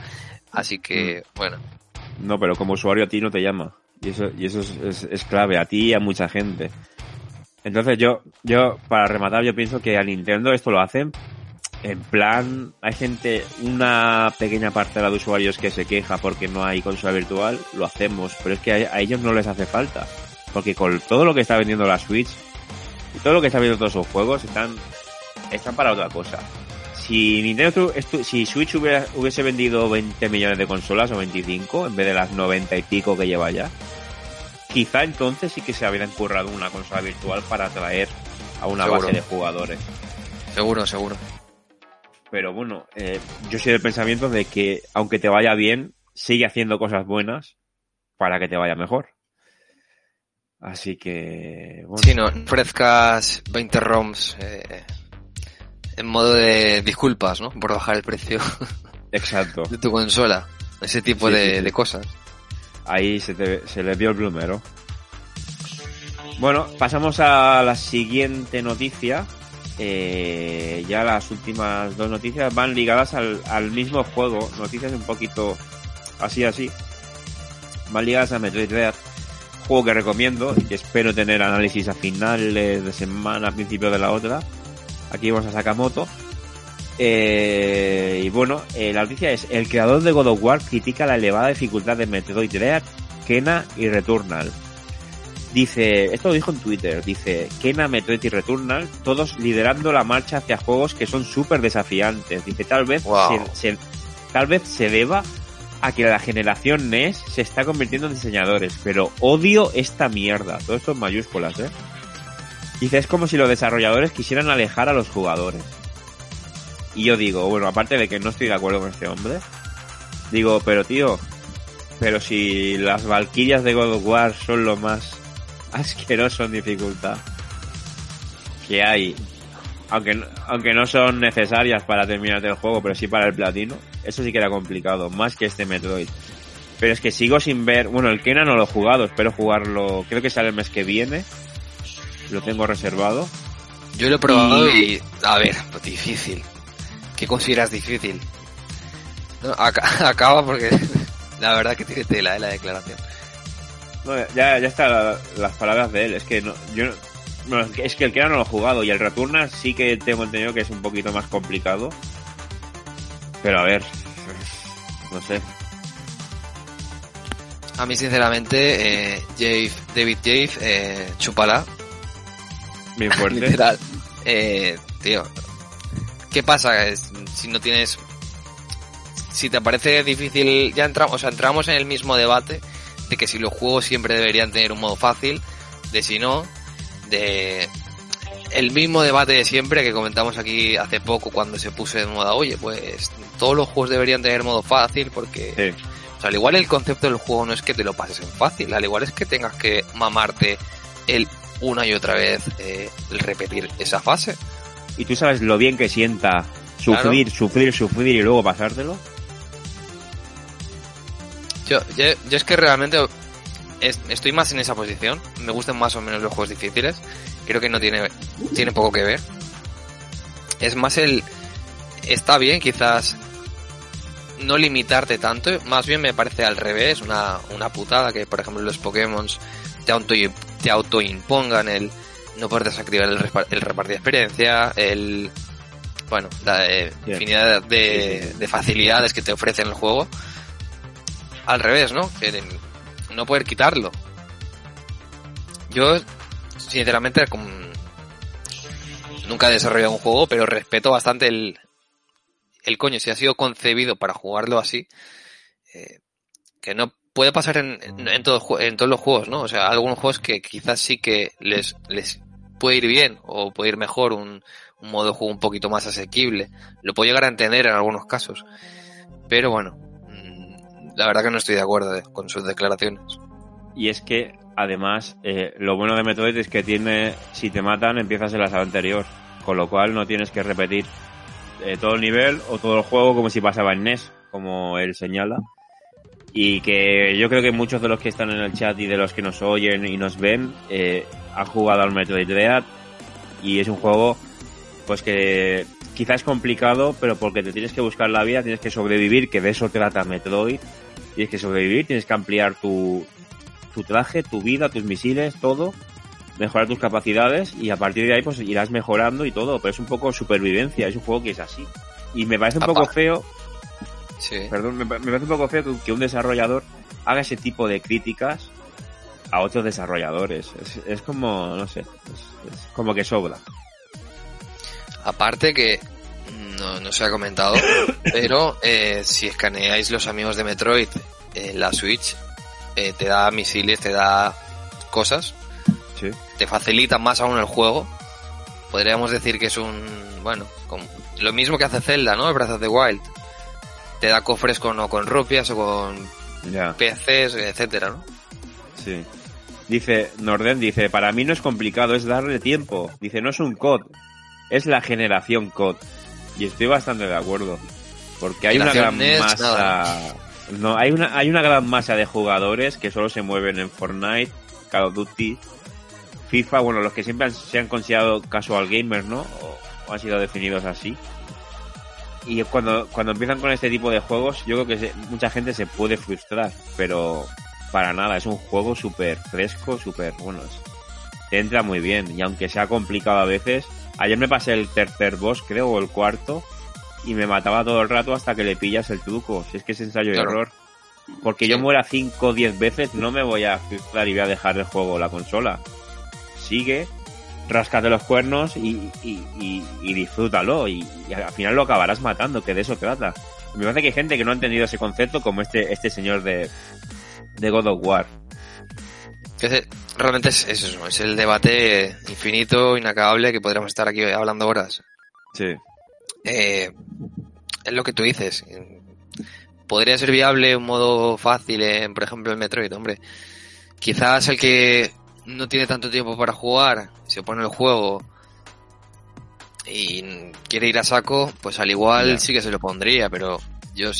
Así que, bueno, No, pero como usuario a ti no te llama. Y eso, y eso es, es- clave, a ti y a mucha gente. Entonces yo, yo, para rematar, yo pienso que a Nintendo esto lo hacen en plan, hay gente, una pequeña parcela de usuarios que se queja porque no hay consola virtual, lo hacemos, pero es que a, ellos no les hace falta. Porque con todo lo que está vendiendo la Switch y todo lo que está vendiendo todos sus juegos están, están para otra cosa. Si Nintendo, si Switch hubiera, hubiese vendido 20 millones de consolas o 25 en vez de las 90 y pico que lleva ya, quizá entonces sí que se hubiera currado una consola virtual para atraer a una Seguro. base de jugadores. seguro, seguro. Pero bueno, eh, yo soy del pensamiento de que aunque te vaya bien, sigue haciendo cosas buenas para que te vaya mejor. Así que, bueno, Si no ofrezcas 20 ROMs eh, en modo de disculpas, ¿no? Por bajar el precio [laughs] exacto. de tu consola. Ese tipo Sí, de, sí, sí. de cosas. Ahí se, te- se le vio el plumero. Bueno, pasamos a la siguiente noticia. Eh, ya las últimas dos noticias van ligadas al, al mismo juego. Noticias un poquito así, así. Van ligadas a Metroid Dread. Juego que recomiendo y que espero tener análisis a finales de semana, a principios de la otra. Aquí vamos a Sakamoto. Eh, y bueno, eh, la noticia es, el creador de God of War critica la elevada dificultad de Metroid Dread, Kena y Returnal. Dice, esto lo dijo en Twitter, dice, Kena, Metroid y Returnal, todos liderando la marcha hacia juegos que son súper desafiantes. Dice, tal vez, Wow. se, se- tal vez se deba a que la generación NES se está convirtiendo en diseñadores, pero odio esta mierda. Todo esto en mayúsculas, eh. Dice, es como si los desarrolladores quisieran alejar a los jugadores. Y yo digo, bueno, aparte de que no estoy de acuerdo con este hombre, digo, pero tío, pero si las Valkyrias de God of War son lo más [laughs] asqueroso en dificultad que hay, aunque, aunque no son necesarias para terminarte el juego, pero sí para el platino, eso sí que era complicado, más que este Metroid. Pero es que sigo sin ver, bueno, el Kena no lo he jugado, espero jugarlo, creo que sale el mes que viene, lo tengo reservado. Yo lo he probado Y- y, a ver, pues difícil. ¿Qué consideras difícil? No, [laughs] acaba porque la verdad que tiene tela eh, la declaración. No, ya, ya están la- las palabras de él. Es que no, yo no- no, es que el Kena no lo he jugado y el Returnal sí que tengo entendido que es un poquito más complicado. Pero a ver, no sé. A mí sinceramente, eh, Jave, David Jave, eh, chúpala, Bien fuerte. [laughs] literal. Eh, tío, ¿qué pasa? Es- si no tienes... Si te parece difícil, ya entramos, o sea, entramos en el mismo debate de que si los juegos siempre deberían tener un modo fácil, de si no, de el mismo debate de siempre que comentamos aquí hace poco cuando se puso de moda, oye, pues todos los juegos deberían tener modo fácil porque Sí. o sea, al igual el concepto del juego no es que te lo pases en fácil, al igual es que tengas que mamarte el una y otra vez eh, el repetir esa fase. Y tú sabes lo bien que sienta sufrir, sufrir, sufrir y luego pasártelo. Yo, yo, yo es que realmente es- estoy más en esa posición, me gustan más o menos los juegos difíciles, creo que no tiene, tiene poco que ver. Es más el, está bien quizás no limitarte tanto, más bien me parece al revés, una, una putada que por ejemplo los Pokémon te, auto, te autoimpongan el no poder desactivar el, el repartir experiencia, el bueno, la eh, infinidad de, de facilidades que te ofrece el juego. Al revés, ¿no? Que de- no poder quitarlo. Yo, sinceramente, como- nunca he desarrollado un juego, pero respeto bastante el, el coño, si ha sido concebido para jugarlo así, eh, que no puede pasar en, en, en en todos los juegos, ¿no? O sea, algunos juegos que quizás sí que les, les puede ir bien o puede ir mejor un, un modo de juego un poquito más asequible. Lo puedo llegar a entender en algunos casos. Pero bueno, mm, la verdad que no estoy de acuerdo de- con sus declaraciones. Y es que, además, eh, lo bueno de Metroid es que tiene, si te matan, empiezas en la sala anterior. Con lo cual no tienes que repetir eh, todo el nivel o todo el juego como si pasaba en NES, como él señala. Y que yo creo que muchos de los que están en el chat y de los que nos oyen y nos ven eh, han jugado al Metroid Dread y es un juego pues que quizás es complicado, pero porque te tienes que buscar la vida, tienes que sobrevivir, que de eso trata Metroid. Tienes que sobrevivir, tienes que ampliar tu, tu traje, tu vida, tus misiles, todo, mejorar tus capacidades y a partir de ahí pues irás mejorando y todo, pero es un poco supervivencia, es un juego que es así. Y me parece un poco feo, Sí. perdón, me, pa- me parece un poco feo que, que un desarrollador haga ese tipo de críticas a otros desarrolladores. Es, es como, no sé, es, es como que sobra. Aparte que no, no se ha comentado, [coughs] pero eh, si escaneáis los amigos de Metroid, eh, la Switch eh, te da misiles, te da cosas, Sí. te facilita más aún el juego. Podríamos decir que es un, bueno, como- lo mismo que hace Zelda, ¿no? El Breath of the Wild. Te da cofres con, o con rupias o con. PCs, etcétera, ¿no? Sí. Dice, Norden dice, para mí no es complicado, es darle tiempo. Dice, no es un COD, es la generación COD. Y estoy bastante de acuerdo. Porque hay una gran NES, masa... No, hay una, hay una gran masa de jugadores que solo se mueven en Fortnite, Call of Duty, FIFA, bueno, los que siempre han- se han considerado casual gamers, ¿no? O, o han sido definidos así. Y cuando, cuando empiezan con este tipo de juegos, yo creo que se- mucha gente se puede frustrar, pero para nada, es un juego súper fresco, súper, bueno, es- te entra muy bien, y aunque sea complicado a veces, ayer me pasé el tercer boss, creo, o el cuarto, y me mataba todo el rato hasta que le pillas el truco, si es que es ensayo y Claro. error. Porque Sí. yo muera 5 o 10 veces, no me voy a frustrar y voy a dejar el juego o la consola. Sigue, ráscate los cuernos y, y, y- y disfrútalo, y, y al final lo acabarás matando, que de eso trata. Me parece que hay gente que no ha entendido ese concepto como este, este señor de, de God of War. Que ese- realmente es, es eso, es el debate infinito, inacabable, que podríamos estar aquí hablando horas. Sí. Eh, es lo que tú dices. Podría ser viable un modo fácil en, por ejemplo, el Metroid, hombre. Quizás el que no tiene tanto tiempo para jugar, se pone el juego y quiere ir a saco, pues al igual sí que se lo pondría, pero yo,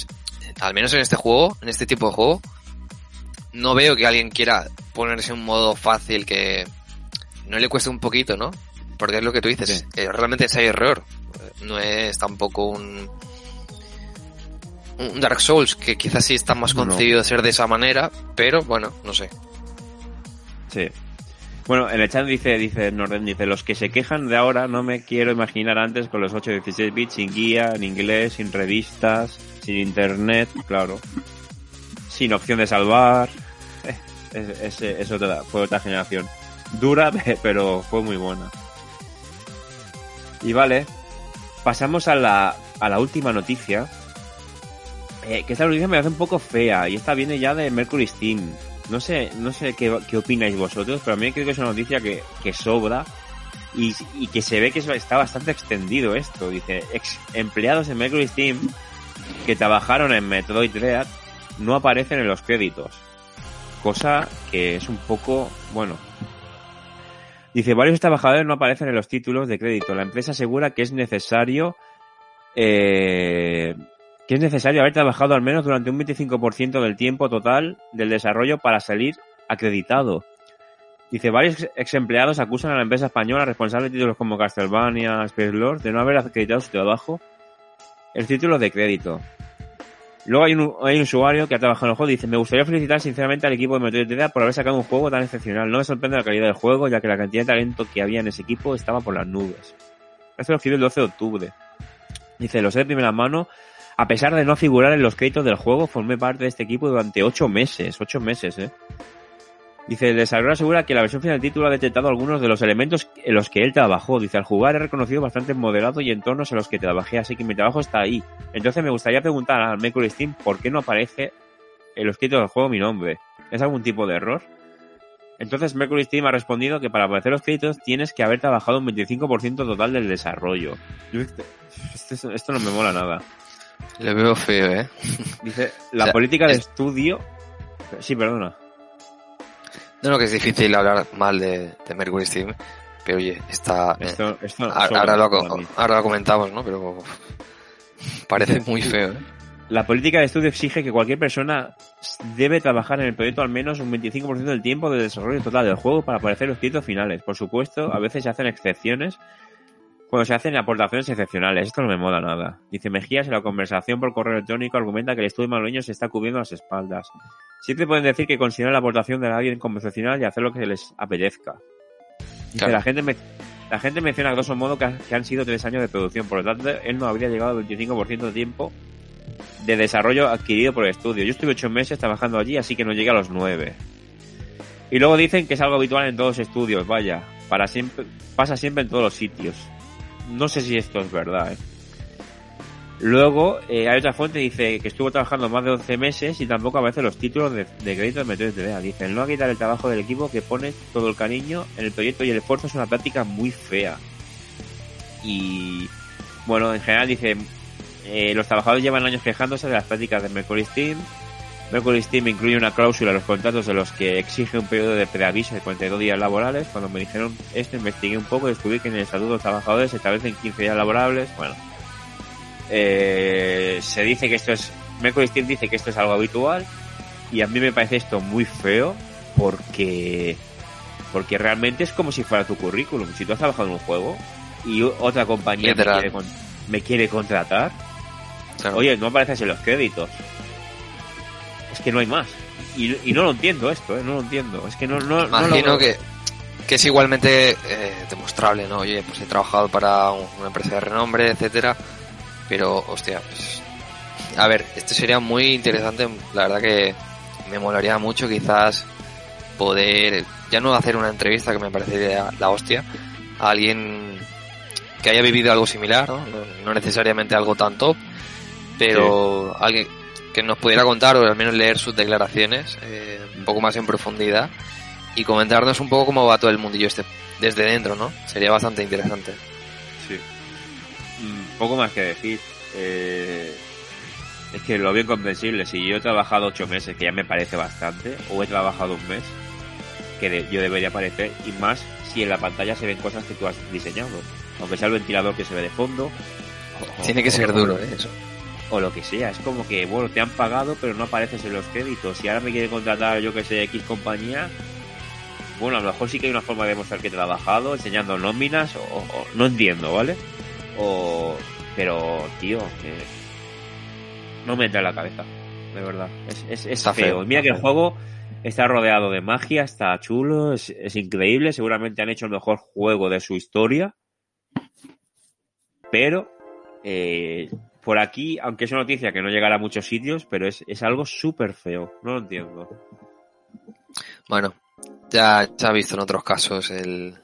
al menos en este juego, en este tipo de juego, no veo que alguien quiera ponerse un modo fácil que no le cueste un poquito, ¿no? Porque es lo que tú dices, Sí. eh, realmente es error. No es tampoco un, un Dark Souls, que quizás sí está más No. concebido de ser de esa manera, pero bueno, no sé. Sí. Bueno, en el chat dice, dice Norden, dice, los que se quejan de ahora no me quiero imaginar antes con los 8 y 16 bits sin guía, en inglés, sin revistas, sin internet, claro. Sin opción de salvar. Es, es- otra, fue otra generación. Dura, [laughs] pero fue muy buena. Y vale, pasamos a la, a la última noticia. Eh, que esta noticia me hace un poco fea y esta viene ya de Mercury Steam. No sé, no sé qué, qué opináis vosotros, pero a mí creo que es una noticia que, que sobra y, y que se ve que es- está bastante extendido esto. Dice, ex empleados en Mercury Steam que trabajaron en Metroid Dread no aparecen en los créditos. Cosa que es un poco, bueno. Dice, varios trabajadores no aparecen en los títulos de crédito. La empresa asegura que es necesario eh, que es necesario haber trabajado al menos durante un 25% del tiempo total del desarrollo para salir acreditado. Dice, varios ex empleados acusan a la empresa española responsable de títulos como Castlevania, Space Lord, de no haber acreditado su trabajo el título de crédito. Luego hay un, usuario que ha trabajado en el juego y dice, me gustaría felicitar sinceramente al equipo de Metroid por haber sacado un juego tan excepcional. No me sorprende la calidad del juego, ya que la cantidad de talento que había en ese equipo estaba por las nubes. Esto lo escribe el 12 de octubre. Dice, lo sé de primera mano, a pesar de no figurar en los créditos del juego, formé parte de este equipo durante ocho meses, ocho meses, eh. Dice, el desarrollador asegura que la versión final del título ha detectado algunos de los elementos en los que él trabajó. Dice, al jugar he reconocido bastante modelado y entornos en los que trabajé, así que mi trabajo está ahí. Entonces me gustaría preguntar al Mercury Steam por qué no aparece en los títulos del juego mi nombre. ¿Es algún tipo de error? Entonces Mercury Steam ha respondido que para aparecer los créditos tienes que haber trabajado un 25% total del desarrollo. Esto, esto no me mola nada. Lo veo feo, ¿eh? Dice, la O sea, política de es- estudio... Sí, perdona. No, no, que es difícil hablar mal de, de Mercury Steam, pero oye, está... eh, Esto, esto ahora, sobra ahora lo, ahora lo comentamos, ¿no? Pero [laughs] parece muy feo, ¿eh? La política de estudio exige que cualquier persona debe trabajar en el proyecto al menos un 25% del tiempo de desarrollo total del juego para aparecer los títulos finales. Por supuesto, a veces se hacen excepciones cuando se hacen aportaciones excepcionales. Esto no me mola nada. Dice Mejías en la conversación por correo electrónico argumenta que el estudio madrileño se está cubriendo las espaldas. Siempre pueden decir que consideran la aportación de alguien como excepcional y hacer lo que les apetezca. Dice, Claro. la gente me- la gente menciona a grosso modo que, ha- que han sido tres años de producción, por lo tanto él no habría llegado al 25% de tiempo de desarrollo adquirido por el estudio. Yo estuve ocho meses trabajando allí, así que no llegué a los nueve. Y luego dicen que es algo habitual en todos los estudios, vaya, para siempre, pasa siempre en todos los sitios. No sé si esto es verdad, ¿eh? Luego, eh, hay otra fuente que dice que estuvo trabajando más de 11 meses y tampoco aparecen los títulos de, de crédito de Metroid Dread. Dicen, no a quitar el trabajo del equipo que pone todo el cariño en el proyecto y el esfuerzo es una práctica muy fea. Y, bueno, en general dice, eh, los trabajadores llevan años quejándose de las prácticas de Mercury Steam. Mercury Steam incluye una cláusula en los contratos de los que exige un periodo de preaviso de 42 días laborables. Cuando me dijeron esto, investigué un poco y descubrí que en el estatuto de los trabajadores se establecen 15 días laborables. Bueno, eh, se dice que esto es. Mercury Steam dice que esto es algo habitual. Y a mí me parece esto muy feo porque. Porque realmente es como si fuera tu currículum. Si tú has trabajado en un juego y otra compañía me quiere, con- me quiere contratar, Claro. Oye, no apareces en los créditos. Es que no hay más. Y, y no lo entiendo esto, ¿eh? No lo entiendo. Es que no, no, no Imagino lo- que, que es igualmente eh, demostrable, ¿no? Oye, pues he trabajado para un- una empresa de renombre, etcétera, pero, hostia, pues, a ver, esto sería muy interesante, la verdad que me molaría mucho quizás poder, ya no hacer una entrevista que me parecería la hostia, a alguien que haya vivido algo similar, ¿no? No, no necesariamente algo tan top, pero alguien que nos pudiera contar o al menos leer sus declaraciones eh, un poco más en profundidad y comentarnos un poco cómo va todo el mundillo este desde dentro, ¿no? Sería bastante interesante. Sí. Mm, poco más que decir. Eh, es que lo veo incomprensible. Si yo he trabajado ocho meses, que ya me parece bastante, o he trabajado un mes, que de- yo debería aparecer, y más si en la pantalla se ven cosas que tú has diseñado. Aunque sea el ventilador que se ve de fondo. o- Tiene que o- ser duro, ¿eh? Eso. O lo que sea. Es como que, bueno, te han pagado, pero no apareces en los créditos. Y ahora me quiere contratar, yo que sé, X compañía. Bueno, a lo mejor sí que hay una forma de demostrar que he trabajado, enseñando nóminas, o, o- no entiendo, ¿vale? O, pero, tío, no me entra en la cabeza, de verdad. Es, es, es Está feo. Mira está que el juego está rodeado de magia, está chulo, es, es increíble. Seguramente han hecho el mejor juego de su historia. Pero, eh, por aquí, aunque es una noticia que no llegará a muchos sitios, pero es, es algo súper feo. No lo entiendo. Bueno, ya se ha visto en otros casos el,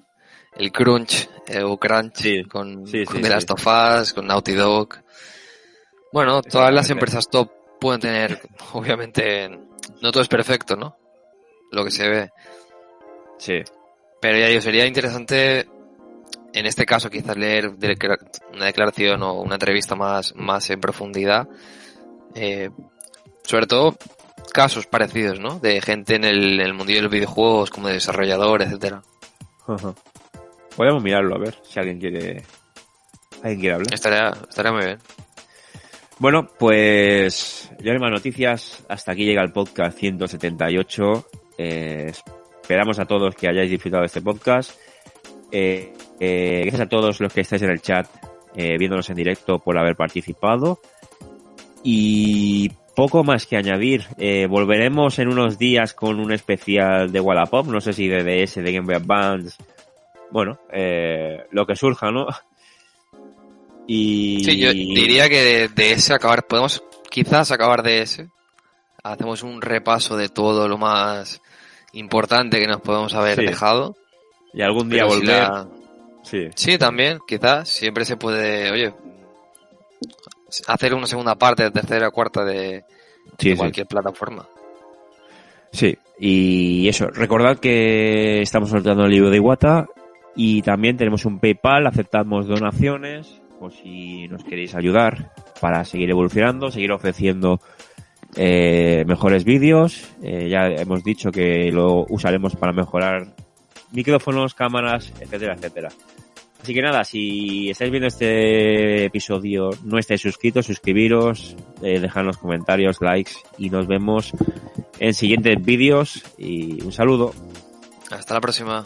el crunch eh, o crunch Sí, con, sí, con sí, The. Last of Us, con Naughty Dog. Bueno, todas las empresas top pueden tener, [laughs] obviamente, no todo es perfecto, ¿no? Lo que se ve. Sí. Pero ya digo, sería interesante en este caso quizás leer una declaración o una entrevista más, más en profundidad. Eh, sobre todo casos parecidos, ¿no? De gente en el, en el mundillo de los videojuegos como desarrollador, etcétera. Podemos mirarlo, a ver si alguien quiere. ¿Alguien quiere hablar? Estaría, estaría muy bien. Bueno, pues ya hay más noticias. Hasta aquí llega el podcast 178. Eh, esperamos a todos que hayáis disfrutado de este podcast. Eh, eh, gracias a todos los que estáis en el chat eh, viéndonos en directo por haber participado. Y poco más que añadir. Eh, volveremos en unos días con un especial de Wallapop. No sé si de DS, de Game Boy Advance. Bueno, eh, lo que surja, ¿no? [laughs] Y... Sí, yo diría que de, ese acabar, podemos quizás acabar de ese. Hacemos un repaso de todo lo más importante que nos podemos haber Sí. dejado. Y algún día Pero si volver. la- Sí. Sí, también, quizás. Siempre se puede, oye, hacer una segunda parte, tercera, cuarta de, Sí, de sí. cualquier plataforma. Sí, y eso, recordad que estamos sorteando el libro de Iwata y también tenemos un PayPal, aceptamos donaciones, por si nos queréis ayudar para seguir evolucionando, seguir ofreciendo eh, mejores vídeos. Eh, ya hemos dicho que lo usaremos para mejorar micrófonos, cámaras, etcétera, etcétera. Así que nada, si estáis viendo este episodio, no estáis suscritos, suscribiros, eh, dejad los comentarios, likes y nos vemos en siguientes vídeos y un saludo. Hasta la próxima.